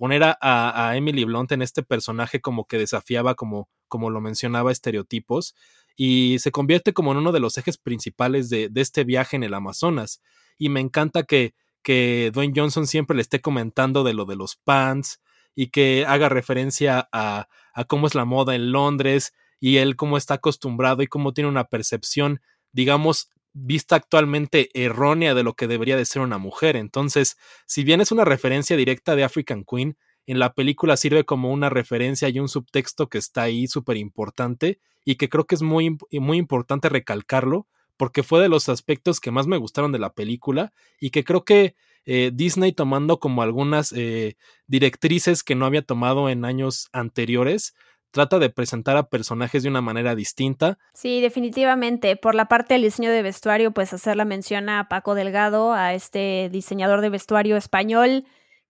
poner a, a, Emily Blunt en este personaje como que desafiaba, como, como lo mencionaba, estereotipos, y se convierte como en uno de los ejes principales de, de este viaje en el Amazonas. Y me encanta que, que Dwayne Johnson siempre le esté comentando de lo de los pants y que haga referencia a, a cómo es la moda en Londres y él cómo está acostumbrado y cómo tiene una percepción, digamos, vista actualmente errónea de lo que debería de ser una mujer. Entonces, si bien es una referencia directa de African Queen, en la película sirve como una referencia y un subtexto que está ahí súper importante y que creo que es muy, muy importante recalcarlo porque fue de los aspectos que más me gustaron de la película y que creo que eh, Disney tomando como algunas eh, directrices que no había tomado en años anteriores, trata de presentar a personajes de una manera distinta. Sí, definitivamente. Por la parte del diseño de vestuario, pues hacer la mención a Paco Delgado, a este diseñador de vestuario español,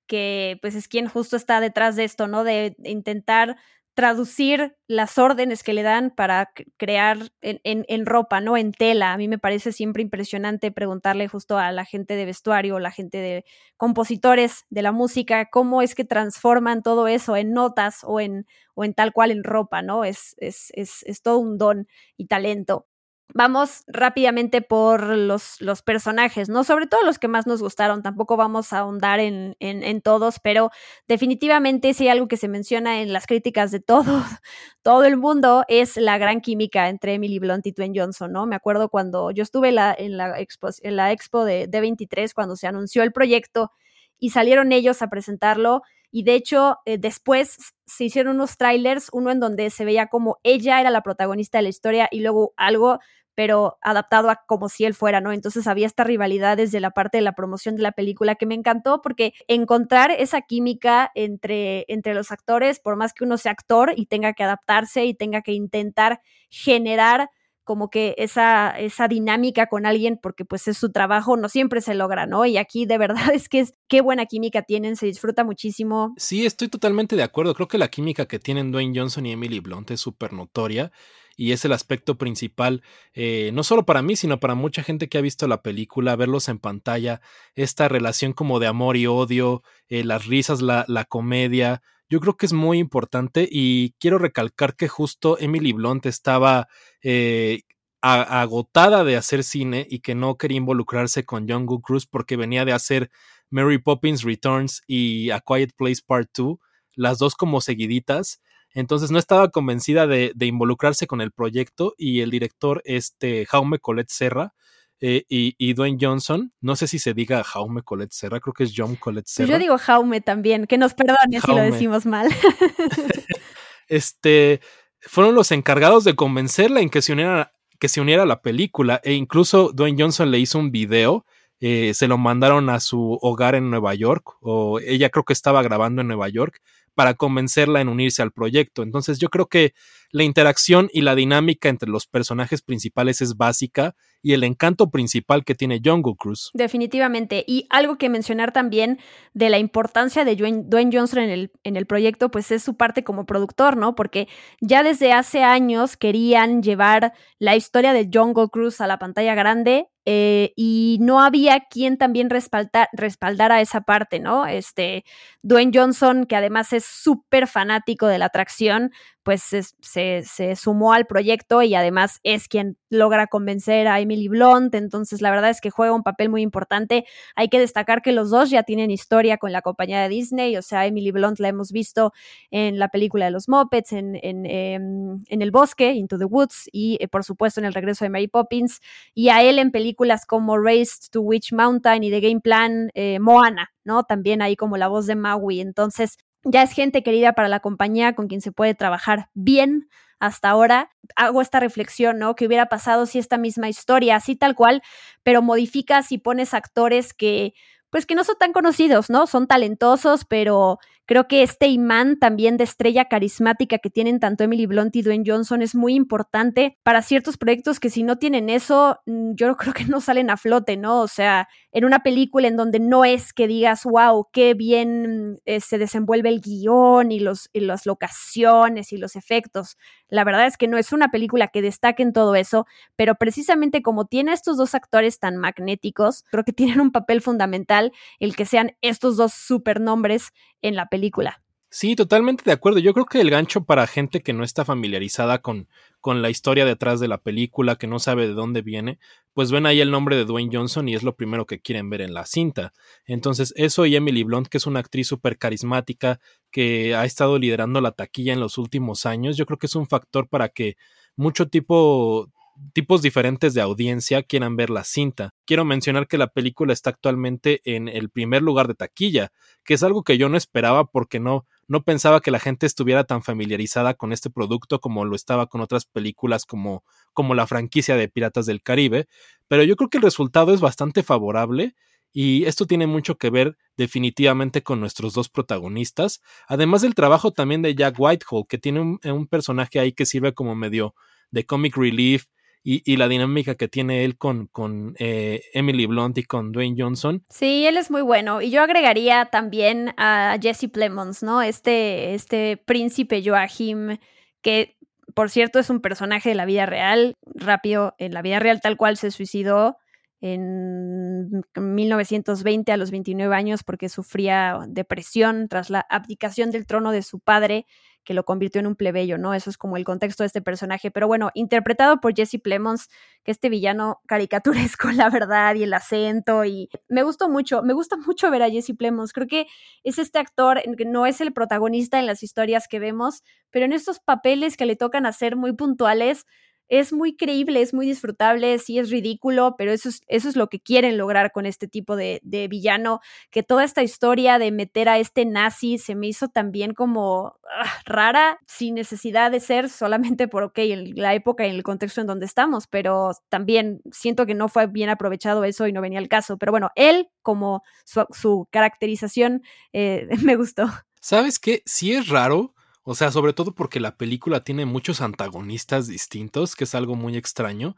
que pues es quien justo está detrás de esto, ¿no? De intentar traducir las órdenes que le dan para crear en, en, ropa, ¿no? En tela. A mí me parece siempre impresionante preguntarle justo a la gente de vestuario, la gente de compositores de la música, cómo es que transforman todo eso en notas o en, o en tal cual en ropa, ¿no? Es, es, es, es todo un don y talento. Vamos rápidamente por los, los, personajes, ¿no? Sobre todo los que más nos gustaron. Tampoco vamos a ahondar en, en, todos, pero definitivamente hay algo que se menciona en las críticas de todo, todo el mundo es la gran química entre Emily Blunt y Dwayne Johnson, ¿no? Me acuerdo cuando yo estuve la, en, la expo, en la expo de D23 cuando se anunció el proyecto y salieron ellos a presentarlo. Y de hecho, eh, después se hicieron unos trailers, uno en donde se veía como ella era la protagonista de la historia y luego algo pero adaptado a como si él fuera, ¿no? Entonces había esta rivalidad desde la parte de la promoción de la película que me encantó porque encontrar esa química entre, entre los actores, por más que uno sea actor y tenga que adaptarse y tenga que intentar generar como que esa, esa dinámica con alguien, porque pues es su trabajo, no siempre se logra, ¿no? Y aquí de verdad es que es qué buena química tienen, se disfruta muchísimo. Sí, estoy totalmente de acuerdo. Creo que la química que tienen Dwayne Johnson y Emily Blunt es súper notoria y es el aspecto principal, eh, no solo para mí, sino para mucha gente que ha visto la película, verlos en pantalla, esta relación como de amor y odio, eh, las risas, la, la comedia, yo creo que es muy importante y quiero recalcar que justo Emily Blunt estaba eh, agotada de hacer cine y que no quería involucrarse con John Good Cruz porque venía de hacer Mary Poppins Returns y A Quiet Place Part 2, las dos como seguiditas. Entonces no estaba convencida de, involucrarse con el proyecto y el director, este Jaume Colette Serra, eh, y, Dwayne Johnson, no sé si se diga Jaume Colette Serra, creo que es John Colette Serra. yo digo Jaume también, que nos perdone si lo decimos mal. este, fueron los encargados de convencerla en que se uniera, que se uniera a la película e incluso Dwayne Johnson le hizo un video eh, se lo mandaron a su hogar en Nueva York, o ella creo que estaba grabando en Nueva York, para convencerla en unirse al proyecto. Entonces yo creo que la interacción y la dinámica entre los personajes principales es básica y el encanto principal que tiene Jungle Cruise. Definitivamente. Y algo que mencionar también de la importancia de Dwayne, Johnson en el, en el proyecto, pues es su parte como productor, ¿no? Porque ya desde hace años querían llevar la historia de Jungle Cruise a la pantalla grande eh, y no había quien también respaldar, respaldara esa parte, ¿no? Este, Dwayne Johnson, que además es súper fanático de la atracción, pues se, sumó al proyecto y además es quien logra convencer a Emily Blunt, entonces la verdad es que juega un papel muy importante. Hay que destacar que los dos ya tienen historia con la compañía de Disney, o sea, Emily Blunt la hemos visto en la película de los Muppets, en, en, em, en El Bosque, Into the Woods, y eh, por supuesto en El Regreso de Mary Poppins, y a él en películas como Race to Witch Mountain y The Game Plan, eh, Moana, ¿no? También ahí como la voz de Maui. Entonces, ya es gente querida para la compañía con quien se puede trabajar bien hasta ahora. Hago esta reflexión, ¿no? ¿Qué hubiera pasado si esta misma historia, así tal cual, pero modificas y pones actores que, pues que no son tan conocidos, ¿no? Son talentosos, pero Creo que este imán también de estrella carismática que tienen tanto Emily Blunt y Dwayne Johnson es muy importante para ciertos proyectos que si no tienen eso, mm, yo creo que no salen a flote, ¿no? O sea, en una película en donde no es que digas, wow, qué bien eh, se desenvuelve el guion y, los, y las locaciones y los efectos. La verdad es que no es una película que destaque en todo eso, pero precisamente como tiene estos dos actores tan magnéticos, creo que tienen un papel fundamental el que sean estos dos supernombres en la película. Sí, totalmente de acuerdo. Yo creo que el gancho para gente que no está familiarizada con, con la historia detrás de la película, que no sabe de dónde viene, pues ven ahí el nombre de Dwayne Johnson y es lo primero que quieren ver en la cinta. Entonces, eso y Emily Blunt, que es una actriz súper carismática, que ha estado liderando la taquilla en los últimos años, yo creo que es un factor para que mucho tipo tipos diferentes de audiencia quieran ver la cinta. Quiero mencionar que la película está actualmente en el primer lugar de taquilla, que es algo que yo no esperaba porque no, no pensaba que la gente estuviera tan familiarizada con este producto como lo estaba con otras películas como, como la franquicia de Piratas del Caribe, pero yo creo que el resultado es bastante favorable y esto tiene mucho que ver definitivamente con nuestros dos protagonistas, además del trabajo también de Jack Whitehall, que tiene un, un personaje ahí que sirve como medio de comic relief y, la dinámica que tiene él con, con eh, Emily Blunt y con Dwayne Johnson. Sí, él es muy bueno. Y yo agregaría también a Jesse Plemons, ¿no? Este, este príncipe Joachim, que por cierto es un personaje de la vida real, rápido, en la vida real tal cual se suicidó en 1920 a los 29 años porque sufría depresión tras la abdicación del trono de su padre que lo convirtió en un plebeyo, ¿no? Eso es como el contexto de este personaje. Pero bueno, interpretado por Jesse Plemons, que este villano caricaturesco, la verdad, y el acento, y me gustó mucho, me gusta mucho ver a Jesse Plemons. Creo que es este actor que no es el protagonista en las historias que vemos, pero en estos papeles que le tocan hacer muy puntuales, es muy creíble, es muy disfrutable, sí es ridículo, pero eso es, eso es lo que quieren lograr con este tipo de, villano, que toda esta historia de meter a este nazi se me hizo también como ah, rara, sin necesidad de ser solamente por, ok, en la época y en el contexto en donde estamos, pero también siento que no fue bien aprovechado eso y no venía al caso, pero bueno, él como su, caracterización eh, me gustó. ¿Sabes qué? Sí es raro o sea, sobre todo porque la película tiene muchos antagonistas distintos, que es algo muy extraño.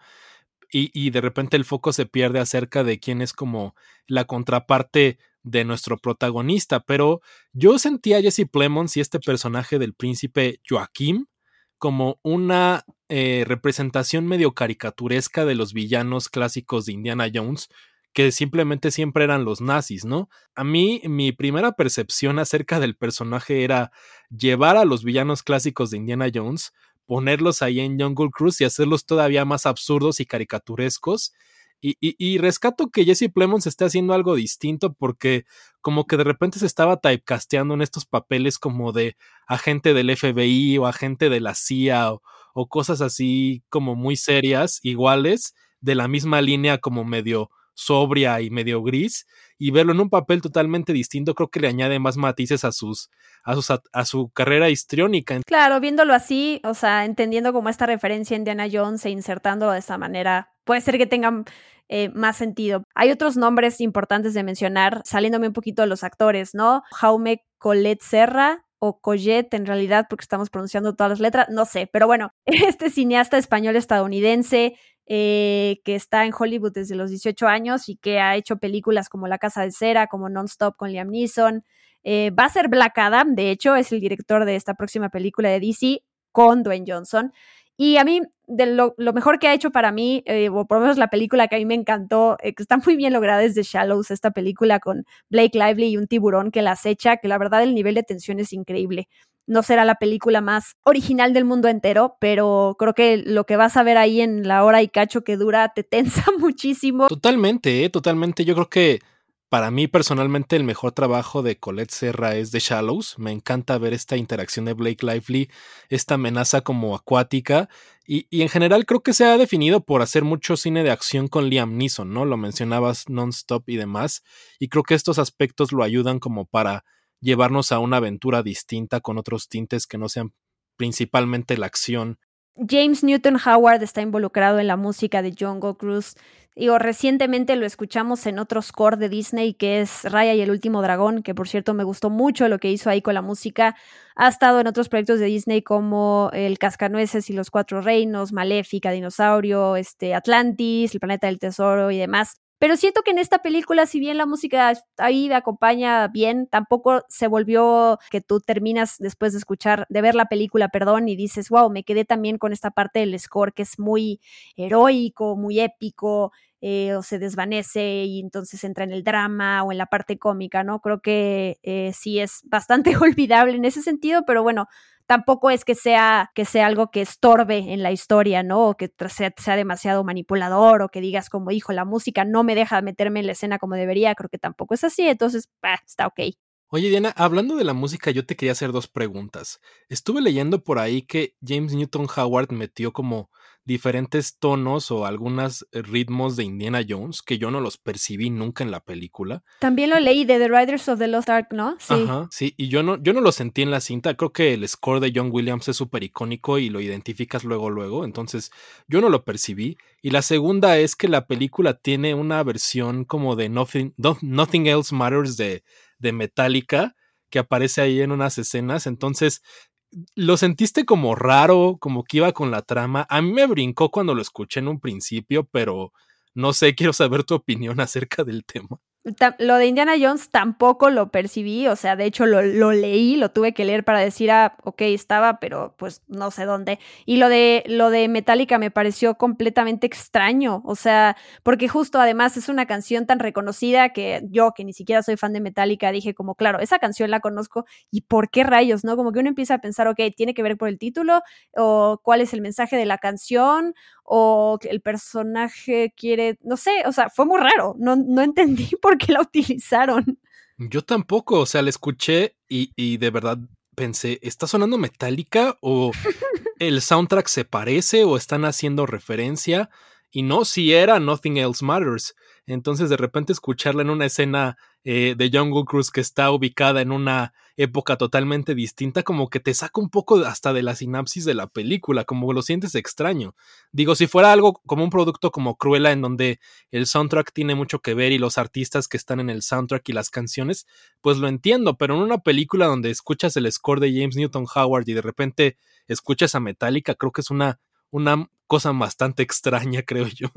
Y, de repente el foco se pierde acerca de quién es como la contraparte de nuestro protagonista. Pero yo sentía a Jesse Plemons y este personaje del príncipe Joaquim como una eh, representación medio caricaturesca de los villanos clásicos de Indiana Jones, que simplemente siempre eran los nazis, ¿no? A mí mi primera percepción acerca del personaje era llevar a los villanos clásicos de Indiana Jones, ponerlos ahí en Jungle Cruise y hacerlos todavía más absurdos y caricaturescos. Y, y, rescato que Jesse Plemons esté haciendo algo distinto porque como que de repente se estaba typecasteando en estos papeles como de agente del FBI o agente de la CIA o, o cosas así como muy serias, iguales, de la misma línea como medio sobria y medio gris y verlo en un papel totalmente distinto creo que le añade más matices a sus a, sus, a, su carrera histriónica. Claro, viéndolo así, o sea, entendiendo como esta referencia en Diana Jones e insertándolo de esa manera, puede ser que tengan eh, más sentido. Hay otros nombres importantes de mencionar, saliéndome un poquito de los actores, ¿no? Jaume Colette Serra, o Colette en realidad, porque estamos pronunciando todas las letras, no sé, pero bueno, este cineasta español estadounidense eh, que está en Hollywood desde los 18 años y que ha hecho películas como La Casa de Cera, como Non-Stop con Liam Neeson. Eh, va a ser Black Adam, de hecho, es el director de esta próxima película de DC con Dwayne Johnson. Y a mí, de lo, mejor que ha hecho para mí, eh, o por lo menos la película que a mí me encantó, que está muy bien lograda, es The Shallows, esta película con Blake Lively y un tiburón que la acecha, que la verdad el nivel de tensión es increíble no será la película más original del mundo entero, pero creo que lo que vas a ver ahí en la hora y cacho que dura te tensa muchísimo. Totalmente, ¿eh? totalmente. Yo creo que para mí personalmente el mejor trabajo de Colette Serra es The Shallows. Me encanta ver esta interacción de Blake Lively, esta amenaza como acuática y, y, en general creo que se ha definido por hacer mucho cine de acción con Liam Neeson, ¿no? Lo mencionabas non-stop y demás y creo que estos aspectos lo ayudan como para llevarnos a una aventura distinta con otros tintes que no sean principalmente la acción. James Newton Howard está involucrado en la música de Jungle Cruise. Digo, recientemente lo escuchamos en otro score de Disney que es Raya y el último dragón, que por cierto me gustó mucho lo que hizo ahí con la música. Ha estado en otros proyectos de Disney como El Cascanueces y los Cuatro Reinos, Maléfica, Dinosaurio, este, Atlantis, El Planeta del Tesoro y demás. Pero siento que en esta película, si bien la música ahí acompaña bien, tampoco se volvió que tú terminas después de escuchar, de ver la película, perdón, y dices, wow, me quedé también con esta parte del score que es muy heroico, muy épico, eh, o se desvanece y entonces entra en el drama o en la parte cómica, ¿no? Creo que eh, sí es bastante olvidable en ese sentido, pero bueno, tampoco es que sea, que sea algo que estorbe en la historia, ¿no? O que sea, sea, demasiado manipulador o que digas como, hijo, la música no me deja meterme en la escena como debería, creo que tampoco es así, entonces, está ok. Oye, Diana, hablando de la música, yo te quería hacer dos preguntas. Estuve leyendo por ahí que James Newton Howard metió como diferentes tonos o algunos ritmos de Indiana Jones que yo no los percibí nunca en la película. También lo leí de The Riders of the Lost Ark, ¿no? Sí. Ajá, sí, y yo no, yo no lo sentí en la cinta. Creo que el score de John Williams es súper icónico y lo identificas luego, luego. Entonces, yo no lo percibí. Y la segunda es que la película tiene una versión como de Nothing, Nothing Else Matters de de Metallica que aparece ahí en unas escenas. Entonces, ¿Lo sentiste como raro, como que iba con la trama? A mí me brincó cuando lo escuché en un principio, pero no sé, quiero saber tu opinión acerca del tema. Lo de Indiana Jones tampoco lo percibí, o sea, de hecho lo, lo, leí, lo tuve que leer para decir, ah, ok, estaba, pero pues no sé dónde. Y lo de, lo de Metallica me pareció completamente extraño, o sea, porque justo además es una canción tan reconocida que yo, que ni siquiera soy fan de Metallica, dije como, claro, esa canción la conozco y por qué rayos, ¿no? Como que uno empieza a pensar, ok, tiene que ver por el título o cuál es el mensaje de la canción o el personaje quiere, no sé, o sea, fue muy raro, no, no entendí por qué la utilizaron. Yo tampoco, o sea, la escuché y, y de verdad pensé, ¿está sonando metálica o el soundtrack se parece o están haciendo referencia? Y no, si era Nothing Else Matters. Entonces de repente escucharla en una escena eh, de Jungle Cruise que está ubicada en una época totalmente distinta, como que te saca un poco hasta de la sinapsis de la película, como lo sientes extraño. Digo, si fuera algo como un producto como Cruella, en donde el soundtrack tiene mucho que ver y los artistas que están en el soundtrack y las canciones, pues lo entiendo, pero en una película donde escuchas el score de James Newton Howard y de repente escuchas a Metallica, creo que es una, una cosa bastante extraña, creo yo.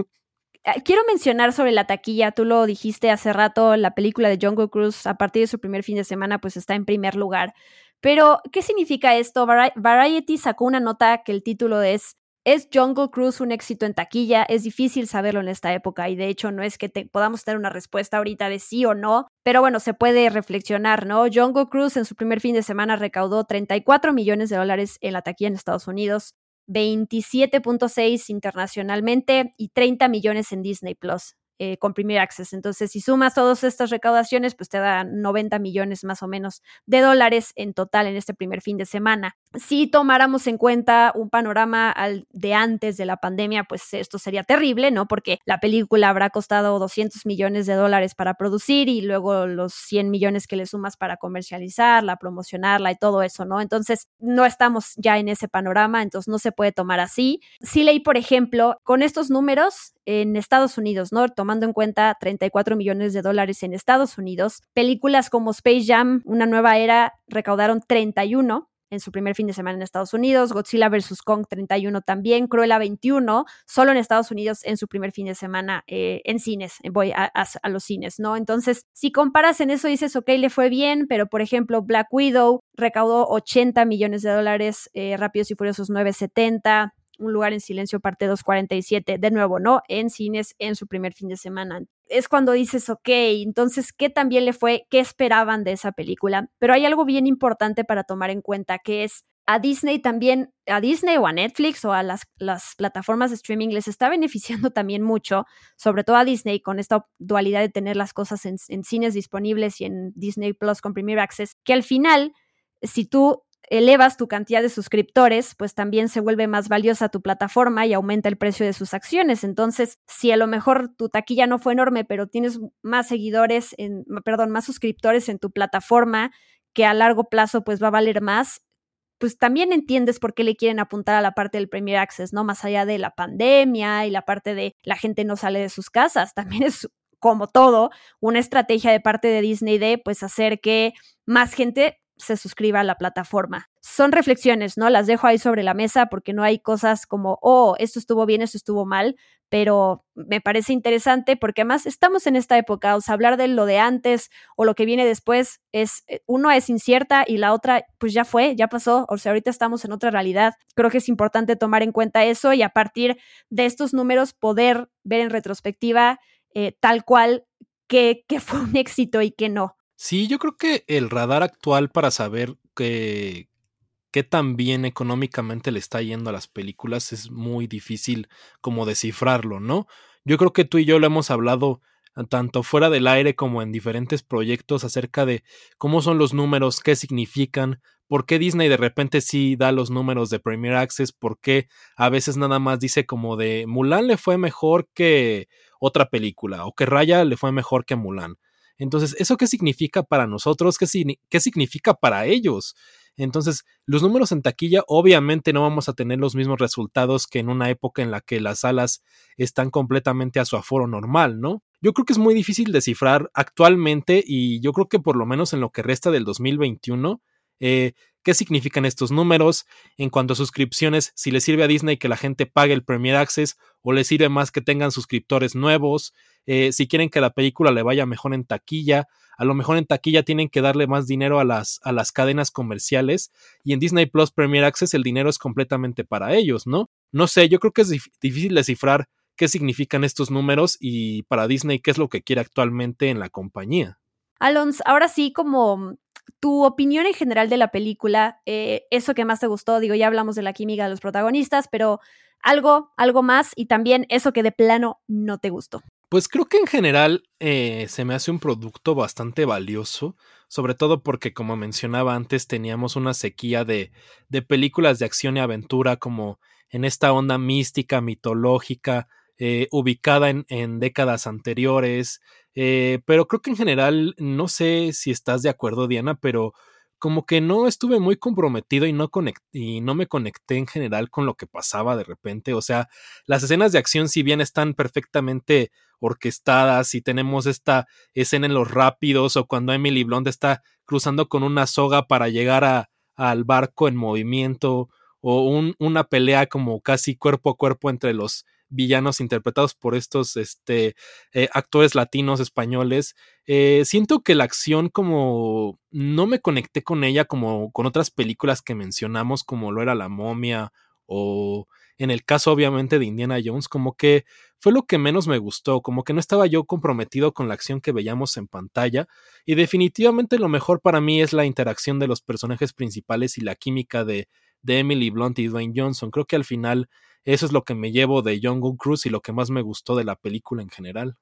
Ah, quiero mencionar sobre la taquilla, tú lo dijiste hace rato, la película de Jungle Cruise a partir de su primer fin de semana pues está en primer lugar. Pero, ¿qué significa esto? Variety sacó una nota que el título es ¿Es Jungle Cruise un éxito en taquilla? Es difícil saberlo en esta época y de hecho no es que podamos tener una respuesta ahorita de sí o no, pero bueno, se puede reflexionar, ¿no? Jungle Cruise en su primer fin de semana recaudó 34 millones de dólares en la taquilla en Estados Unidos, 27.6 internacionalmente y 30 millones en Disney Plus. Eh, con Premier Access. Entonces, si sumas todas estas recaudaciones, pues te dan 90 millones más o menos de dólares en total en este primer fin de semana. Si tomáramos en cuenta un panorama al de antes de la pandemia, pues esto sería terrible, ¿no? Porque la película habrá costado 200 millones de dólares para producir y luego los 100 millones que le sumas para comercializarla, promocionarla y todo eso, ¿no? Entonces, no estamos ya en ese panorama, entonces no se puede tomar así. Si leí, por ejemplo, con estos números en Estados Unidos, ¿no? Tomando en cuenta 34 millones de dólares en Estados Unidos, películas como Space Jam, Una nueva era, recaudaron 31 en su primer fin de semana en Estados Unidos, Godzilla vs. Kong 31 también, Cruella 21, solo en Estados Unidos en su primer fin de semana eh, en cines, voy a, los cines, ¿no? Entonces, si comparas en eso, dices, ok, le fue bien, pero por ejemplo, Black Widow recaudó 80 millones de dólares, eh, Rápidos y Furiosos 970, un lugar en silencio, parte 247, de nuevo, ¿no? En cines en su primer fin de semana. Es cuando dices, ok, entonces, ¿qué también le fue? ¿Qué esperaban de esa película? Pero hay algo bien importante para tomar en cuenta, que es a Disney también, a Disney o a Netflix o a las, las, plataformas de streaming les está beneficiando también mucho, sobre todo a Disney con esta dualidad de tener las cosas en, en cines disponibles y en Disney Plus con Premier Access, que al final, si tú elevas tu cantidad de suscriptores, pues también se vuelve más valiosa tu plataforma y aumenta el precio de sus acciones. Entonces, si a lo mejor tu taquilla no fue enorme, pero tienes más seguidores, en, perdón, más suscriptores en tu plataforma, que a largo plazo pues va a valer más, pues también entiendes por qué le quieren apuntar a la parte del Premier Access, ¿no? Más allá de la pandemia y la parte de la gente no sale de sus casas, también es como todo, una estrategia de parte de Disney de pues hacer que más gente se suscriba a la plataforma. Son reflexiones, ¿no? Las dejo ahí sobre la mesa porque no hay cosas como, oh, esto estuvo bien, esto estuvo mal, pero me parece interesante porque además estamos en esta época, o sea, hablar de lo de antes o lo que viene después es, eh, uno es incierta y la otra, pues ya fue, ya pasó, o sea, ahorita estamos en otra realidad. Creo que es importante tomar en cuenta eso y a partir de estos números poder ver en retrospectiva eh, tal cual que fue un éxito y que no. Sí, yo creo que el radar actual para saber que, qué tan bien económicamente le está yendo a las películas es muy difícil como descifrarlo, ¿no? Yo creo que tú y yo lo hemos hablado tanto fuera del aire como en diferentes proyectos acerca de cómo son los números, qué significan, por qué Disney de repente sí da los números de Premier Access, por qué a veces nada más dice como de Mulan le fue mejor que otra película o que Raya le fue mejor que Mulan. Entonces, ¿eso qué significa para nosotros? ¿Qué, significa para ellos? Entonces, los números en taquilla obviamente no vamos a tener los mismos resultados que en una época en la que las salas están completamente a su aforo normal, ¿no? Yo creo que es muy difícil descifrar actualmente y yo creo que por lo menos en lo que resta del 2021, eh, qué significan estos números, en cuanto a suscripciones, si le sirve a Disney que la gente pague el Premier Access o le sirve más que tengan suscriptores nuevos, eh, si quieren que la película le vaya mejor en taquilla, a lo mejor en taquilla tienen que darle más dinero a las, a las cadenas comerciales y en Disney Plus Premier Access el dinero es completamente para ellos, ¿no? No sé, yo creo que es difícil descifrar qué significan estos números y para Disney qué es lo que quiere actualmente en la compañía. Alons, ahora sí, como tu opinión en general de la película, eh, eso que más te gustó, digo, ya hablamos de la química de los protagonistas, pero algo, algo más y también eso que de plano no te gustó. Pues creo que en general eh, se me hace un producto bastante valioso, sobre todo porque como mencionaba antes teníamos una sequía de, de películas de acción y aventura como en esta onda mística, mitológica, eh, ubicada en, décadas anteriores, eh, pero creo que en general, no sé si estás de acuerdo, Diana, pero como que no estuve muy comprometido y no, y no me conecté en general con lo que pasaba de repente. O sea, las escenas de acción, si bien están perfectamente orquestadas y tenemos esta escena en los rápidos o cuando Emily Blunt está cruzando con una soga para llegar a, al barco en movimiento o un, una pelea como casi cuerpo a cuerpo entre los villanos interpretados por estos este, eh, actores latinos españoles. Eh, siento que la acción como no me conecté con ella como con otras películas que mencionamos como lo era La momia o en el caso obviamente de Indiana Jones como que fue lo que menos me gustó, como que no estaba yo comprometido con la acción que veíamos en pantalla y definitivamente lo mejor para mí es la interacción de los personajes principales y la química de, de Emily Blunt y Dwayne Johnson. Creo que al final eso es lo que me llevo de Jungle Cruise y lo que más me gustó de la película en general.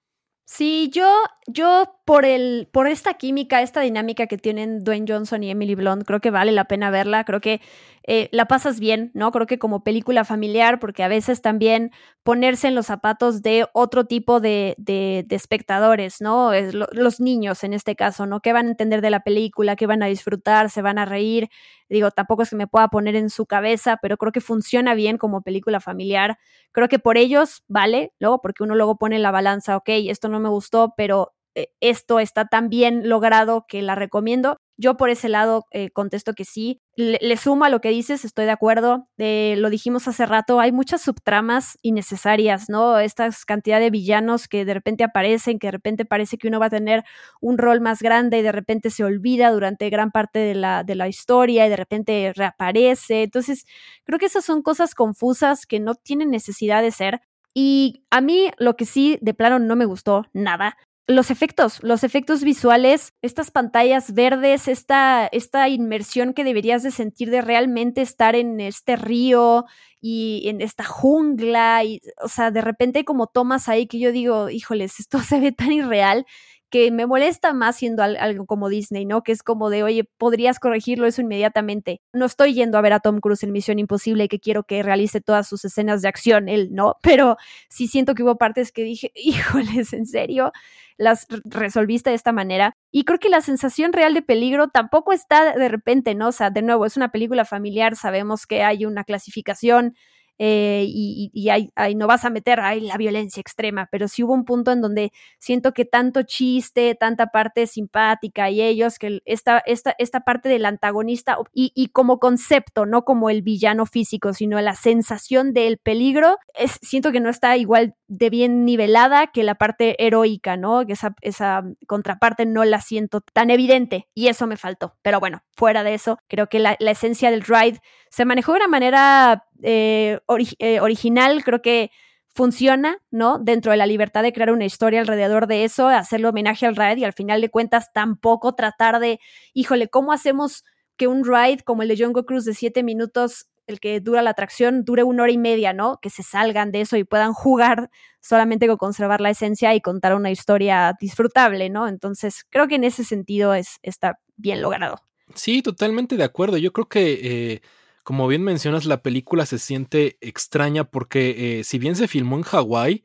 Sí, yo, yo por el, por esta química, esta dinámica que tienen Dwayne Johnson y Emily Blunt, creo que vale la pena verla. Creo que eh, la pasas bien, ¿no? Creo que como película familiar, porque a veces también ponerse en los zapatos de otro tipo de, de, espectadores, ¿no? Es los niños en este caso, ¿no? ¿Qué van a entender de la película? ¿Qué van a disfrutar? ¿Se van a reír? Digo, tampoco es que me pueda poner en su cabeza, pero creo que funciona bien como película familiar. Creo que por ellos vale, luego, porque uno luego pone la balanza, ok, esto no me gustó, pero eh, esto está tan bien logrado que la recomiendo. Yo por ese lado eh, contesto que sí. Le, sumo a lo que dices, estoy de acuerdo. Eh, lo dijimos hace rato, hay muchas subtramas innecesarias, ¿no? Esta cantidad de villanos que de repente aparecen, que de repente parece que uno va a tener un rol más grande y de repente se olvida durante gran parte de la, de la historia y de repente reaparece. Entonces, creo que esas son cosas confusas que no tienen necesidad de ser. Y a mí lo que sí de plano no me gustó nada los efectos, los efectos visuales, estas pantallas verdes, esta, esta inmersión que deberías de sentir de realmente estar en este río y en esta jungla, y, o sea, de repente como tomas ahí que yo digo, híjoles, esto se ve tan irreal que me molesta más siendo algo como Disney, ¿no? Que es como de, oye, podrías corregirlo eso inmediatamente. No estoy yendo a ver a Tom Cruise en Misión Imposible que quiero que realice todas sus escenas de acción, él, ¿no? Pero sí siento que hubo partes que dije, híjoles, ¿en serio? Las resolviste de esta manera. Y creo que la sensación real de peligro tampoco está de repente, ¿no? O sea, de nuevo, es una película familiar, sabemos que hay una clasificación eh, y, ahí, no vas a meter ahí la violencia extrema, pero sí hubo un punto en donde siento que tanto chiste, tanta parte simpática y ellos, que esta, esta, esta parte del antagonista y, y como concepto, no como el villano físico, sino la sensación del peligro, es, siento que no está igual de bien nivelada que la parte heroica, ¿no? Que esa, esa contraparte no la siento tan evidente y eso me faltó. Pero bueno, fuera de eso, creo que la, la esencia del ride se manejó de una manera eh, eh, original, creo que funciona, ¿no? Dentro de la libertad de crear una historia alrededor de eso, hacerle homenaje al ride y al final de cuentas tampoco tratar de, híjole, ¿cómo hacemos que un ride como el de Jungle Cruise de siete minutos, el que dura la atracción, dure una hora y media, ¿no? Que se salgan de eso y puedan jugar solamente con conservar la esencia y contar una historia disfrutable, ¿no? Entonces, creo que en ese sentido es, está bien logrado. Sí, totalmente de acuerdo. Yo creo que... Eh como bien mencionas, la película se siente extraña porque eh, si bien se filmó en Hawái,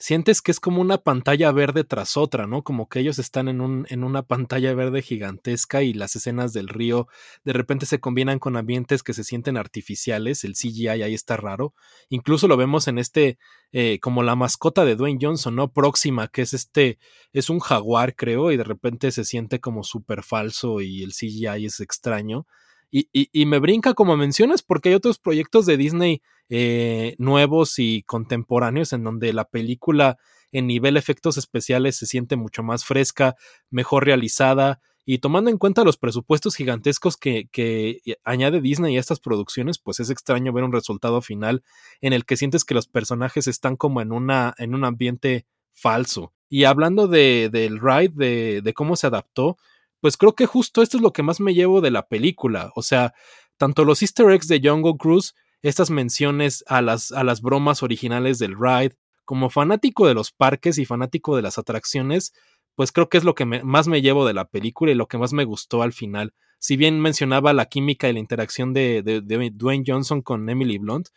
sientes que es como una pantalla verde tras otra, ¿no? Como que ellos están en, un, en una pantalla verde gigantesca y las escenas del río de repente se combinan con ambientes que se sienten artificiales, el CGI ahí está raro. Incluso lo vemos en este, eh, como la mascota de Dwayne Johnson, ¿no? Próxima, que es este, es un jaguar, creo, y de repente se siente como súper falso y el CGI es extraño. Y, y, me brinca como mencionas porque hay otros proyectos de Disney eh, nuevos y contemporáneos en donde la película en nivel efectos especiales se siente mucho más fresca, mejor realizada, y tomando en cuenta los presupuestos gigantescos que, que, añade Disney a estas producciones, pues es extraño ver un resultado final en el que sientes que los personajes están como en, una, en un ambiente falso. Y hablando de, del ride, de, de cómo se adaptó, pues creo que justo esto es lo que más me llevo de la película. O sea, tanto los easter eggs de Jungle Cruise, estas menciones a las, a las bromas originales del ride, como fanático de los parques y fanático de las atracciones, pues creo que es lo que más me llevo de la película y lo que más me gustó al final. Si bien mencionaba la química y la interacción de, de, de Dwayne Johnson con Emily Blunt,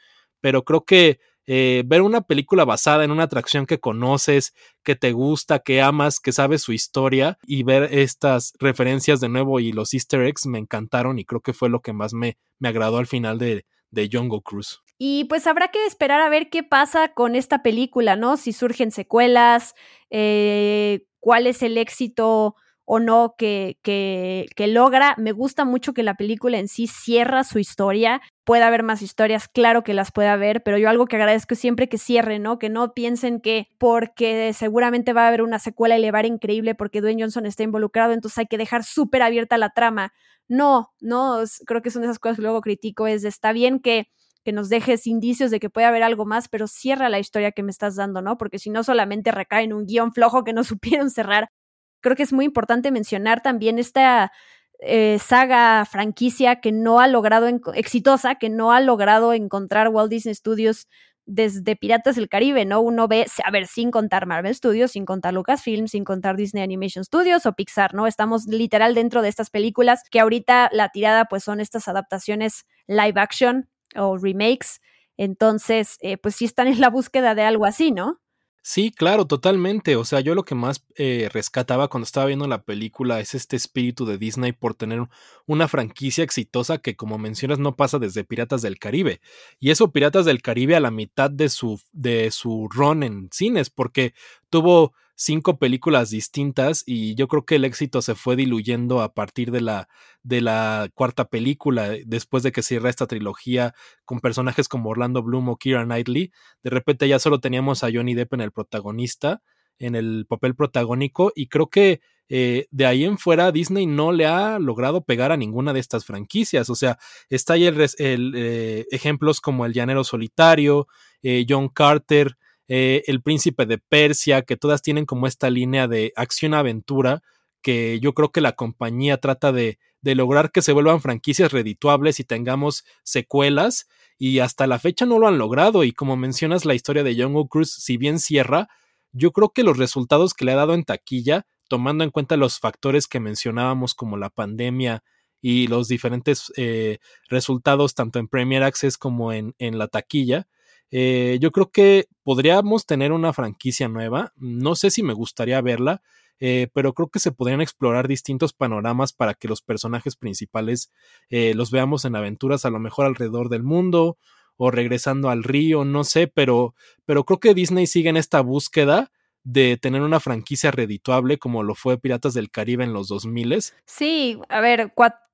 pero creo que eh, ver una película basada en una atracción que conoces, que te gusta, que amas, que sabes su historia y ver estas referencias de nuevo y los easter eggs me encantaron y creo que fue lo que más me, me agradó al final de, de Jungle Cruise. Y pues habrá que esperar a ver qué pasa con esta película, ¿no? Si surgen secuelas, eh, cuál es el éxito o no que, que, que, logra. Me gusta mucho que la película en sí cierra su historia. Puede haber más historias, claro que las puede haber, pero yo algo que agradezco siempre que cierre, ¿no? Que no piensen que porque seguramente va a haber una secuela y le increíble porque Dwayne Johnson está involucrado, entonces hay que dejar súper abierta la trama. No, no, creo que son de esas cosas que luego critico, es está bien que que nos dejes indicios de que puede haber algo más, pero cierra la historia que me estás dando, ¿no? Porque si no solamente recae en un guion flojo que no supieron cerrar, creo que es muy importante mencionar también esta eh, saga franquicia que no ha logrado, exitosa, que no ha logrado encontrar Walt Disney Studios desde Piratas del Caribe, ¿no? Uno ve, a ver, sin contar Marvel Studios, sin contar Lucasfilm, sin contar Disney Animation Studios o Pixar, ¿no? Estamos literal dentro de estas películas que ahorita la tirada pues son estas adaptaciones live action o remakes. Entonces, eh, pues sí están en la búsqueda de algo así, ¿no? Sí, claro, totalmente. O sea, yo lo que más eh, rescataba cuando estaba viendo la película es este espíritu de Disney por tener una franquicia exitosa que, como mencionas, no pasa desde Piratas del Caribe. Y eso Piratas del Caribe a la mitad de su, de su run en cines, porque tuvo cinco películas distintas y yo creo que el éxito se fue diluyendo a partir de la, de la cuarta película, eh, después de que cierra esta trilogía con personajes como Orlando Bloom o Kira Knightley, de repente ya solo teníamos a Johnny Depp en el protagonista, en el papel protagónico y creo que eh, de ahí en fuera Disney no le ha logrado pegar a ninguna de estas franquicias. O sea, está ahí el, eh, ejemplos como El Llanero Solitario, John Carter, eh, el Príncipe de Persia, que todas tienen como esta línea de acción-aventura, que yo creo que la compañía trata de, de lograr que se vuelvan franquicias redituables y tengamos secuelas, y hasta la fecha no lo han logrado, y como mencionas la historia de Young Cruz, si bien cierra, yo creo que los resultados que le ha dado en taquilla, tomando en cuenta los factores que mencionábamos como la pandemia y los diferentes eh, resultados tanto en Premier Access como en, en la taquilla, eh, yo creo que podríamos tener una franquicia nueva. No sé si me gustaría verla, eh, pero creo que se podrían explorar distintos panoramas para que los personajes principales eh, los veamos en aventuras a lo mejor alrededor del mundo o regresando al río, no sé, pero, pero creo que Disney sigue en esta búsqueda de tener una franquicia redituable como lo fue Piratas del Caribe en los 2000. Sí, a ver,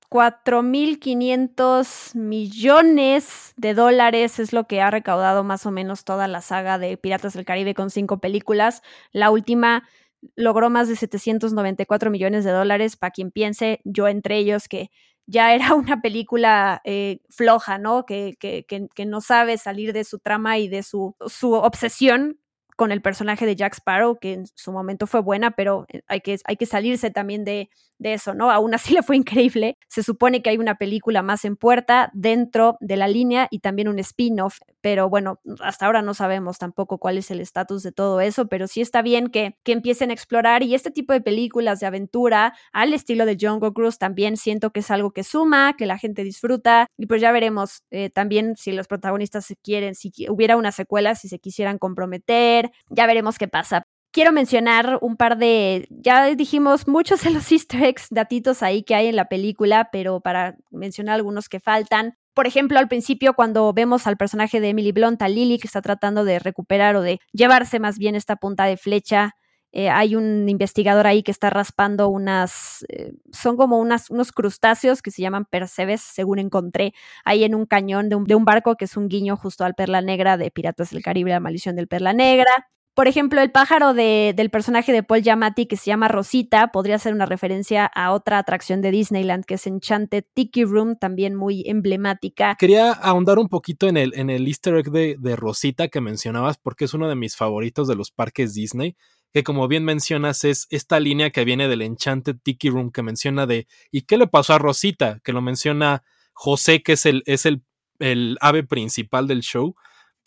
4.500 millones de dólares es lo que ha recaudado más o menos toda la saga de Piratas del Caribe con cinco películas. La última logró más de 794 millones de dólares, para quien piense, yo entre ellos, que ya era una película eh, floja, ¿no? Que, que, que, no sabe salir de su trama y de su, su obsesión con el personaje de Jack Sparrow, que en su momento fue buena, pero eh, hay que, hay que salirse también de, de eso, ¿no? Aún así le fue increíble. Se supone que hay una película más en puerta dentro de la línea y también un spin-off, pero bueno, hasta ahora no sabemos tampoco cuál es el estatus de todo eso, pero sí está bien que, que empiecen a explorar y este tipo de películas de aventura al estilo de Jungle Cruise también siento que es algo que suma, que la gente disfruta y pues ya veremos eh, también si los protagonistas se quieren, si hubiera una secuela, si se quisieran comprometer, ya veremos qué pasa quiero mencionar un par de, ya dijimos muchos de los easter eggs, datitos ahí que hay en la película, pero para mencionar algunos que faltan. Por ejemplo, al principio cuando vemos al personaje de Emily Blunt, a Lily, que está tratando de recuperar o de llevarse más bien esta punta de flecha eh, hay un investigador ahí que está raspando unas, eh, son como unas, unos crustáceos que se llaman percebes, según encontré, ahí en un cañón de un, de un barco que es un guiño justo al Perla Negra de Piratas del Caribe, la maldición del Perla Negra. Por ejemplo, el pájaro de, del personaje de Paul Giamatti que se llama Rosita podría ser una referencia a otra atracción de Disneyland que es Enchanted Tiki Room, también muy emblemática. Quería ahondar un poquito en el, en el easter egg de, Rosita que mencionabas porque es uno de mis favoritos de los parques Disney que como bien mencionas es esta línea que viene del Enchanted Tiki Room que menciona de ¿y qué le pasó a Rosita? que lo menciona José, que es el, es el, el ave principal del show,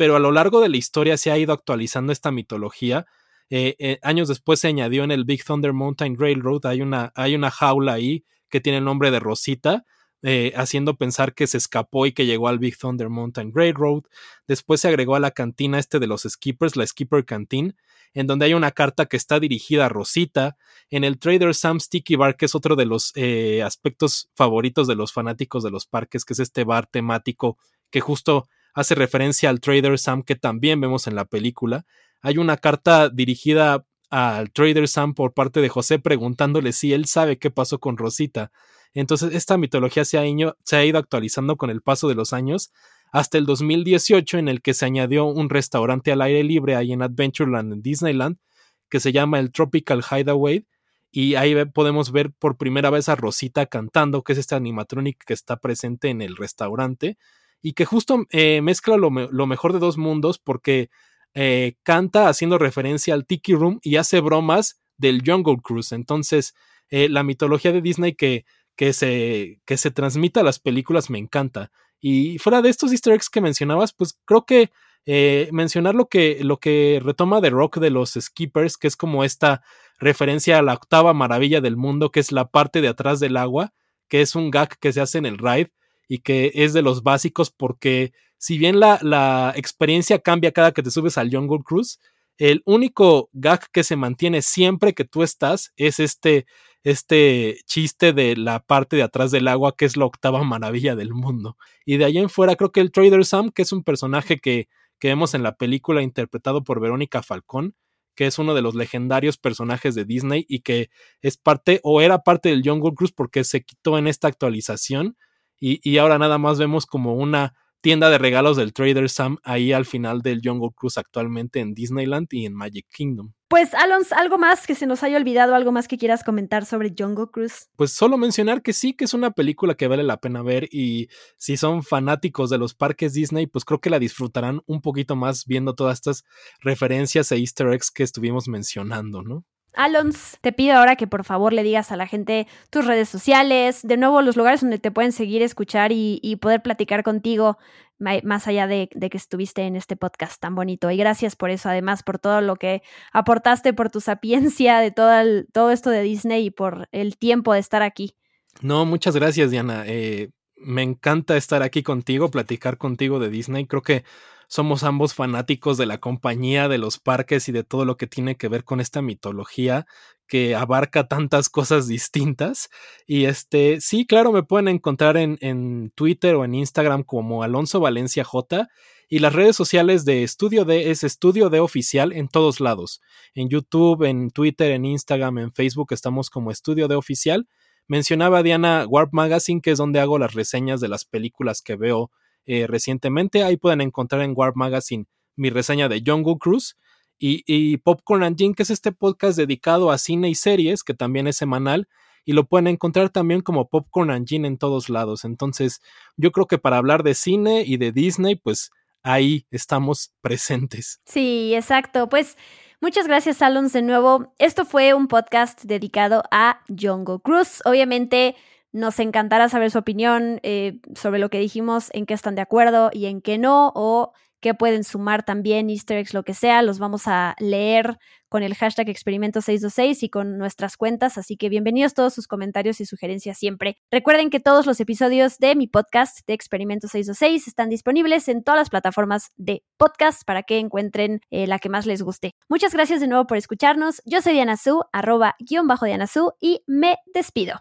pero a lo largo de la historia se ha ido actualizando esta mitología. Eh, eh, años después se añadió en el Big Thunder Mountain Railroad, hay una, hay una jaula ahí que tiene el nombre de Rosita, eh, haciendo pensar que se escapó y que llegó al Big Thunder Mountain Railroad. Después se agregó a la cantina este de los skippers, la Skipper Canteen, en donde hay una carta que está dirigida a Rosita. En el Trader Sam Sticky Bar, que es otro de los aspectos favoritos de los fanáticos de los parques, que es este bar temático que justo hace referencia al Trader Sam que también vemos en la película. Hay una carta dirigida al Trader Sam por parte de José preguntándole si él sabe qué pasó con Rosita. Entonces, esta mitología se ha, ido actualizando con el paso de los años hasta el 2018 en el que se añadió un restaurante al aire libre ahí en Adventureland en Disneyland que se llama el Tropical Hideaway y ahí podemos ver por primera vez a Rosita cantando, que es este animatronic que está presente en el restaurante y que justo eh, mezcla lo, lo, mejor de dos mundos porque eh, canta haciendo referencia al Tiki Room y hace bromas del Jungle Cruise. Entonces, eh, la mitología de Disney que, que, se, que se transmite a las películas me encanta. Y fuera de estos easter eggs que mencionabas, pues creo que mencionar lo que, lo que retoma The Rock de los Skippers, que es como esta referencia a la octava maravilla del mundo, que es la parte de atrás del agua, que es un gag que se hace en el ride y que es de los básicos porque si bien la, la experiencia cambia cada que te subes al Jungle Cruise, el único gag que se mantiene siempre que tú estás es este este chiste de la parte de atrás del agua que es la octava maravilla del mundo. Y de ahí en fuera creo que el Trader Sam, que es un personaje que, que vemos en la película interpretado por Verónica Falcón, que es uno de los legendarios personajes de Disney y que es parte o era parte del Jungle Cruise porque se quitó en esta actualización y, y ahora nada más vemos como una tienda de regalos del Trader Sam ahí al final del Jungle Cruise actualmente en Disneyland y en Magic Kingdom. Pues, Alons, algo más que se nos haya olvidado, algo más que quieras comentar sobre Jungle Cruise. Pues solo mencionar que sí, que es una película que vale la pena ver y si son fanáticos de los parques Disney, pues creo que la disfrutarán un poquito más viendo todas estas referencias e easter eggs que estuvimos mencionando, ¿no? Alons, te pido ahora que por favor le digas a la gente tus redes sociales, de nuevo los lugares donde te pueden seguir, escuchar y, poder platicar contigo más allá de, que estuviste en este podcast tan bonito. Y gracias por eso, además, por todo lo que aportaste, por tu sapiencia de todo esto de Disney y por el tiempo de estar aquí. No, muchas gracias, Diana. Eh, me encanta estar aquí contigo, platicar contigo de Disney. Creo que somos ambos fanáticos de la compañía, de los parques y de todo lo que tiene que ver con esta mitología que abarca tantas cosas distintas. Y este, sí, claro, me pueden encontrar en, en Twitter o en Instagram como Alonso Valencia J. Y las redes sociales de Estudio D es Estudio D Oficial en todos lados. En YouTube, en Twitter, en Instagram, en Facebook estamos como Estudio D Oficial. Mencionaba Diana Warp Magazine, que es donde hago las reseñas de las películas que veo eh, recientemente. Ahí pueden encontrar en Warp Magazine mi reseña de Jungle Cruise y, y, Popcorn and Gin, que es este podcast dedicado a cine y series, que también es semanal. Y lo pueden encontrar también como Popcorn and Gin en todos lados. Entonces, yo creo que para hablar de cine y de Disney, pues ahí estamos presentes. Sí, exacto. Pues muchas gracias, Alons, de nuevo. Esto fue un podcast dedicado a Jungle Cruise. Obviamente nos encantará saber su opinión eh, sobre lo que dijimos, en qué están de acuerdo y en qué no, o qué pueden sumar también, easter eggs, lo que sea. Los vamos a leer con el hashtag experimento626 y con nuestras cuentas, así que bienvenidos todos sus comentarios y sugerencias siempre. Recuerden que todos los episodios de mi podcast de Experimento 626 están disponibles en todas las plataformas de podcast para que encuentren eh, la que más les guste. Muchas gracias de nuevo por escucharnos. Yo soy Diana Su, arroba guion bajo Diana Su, y me despido.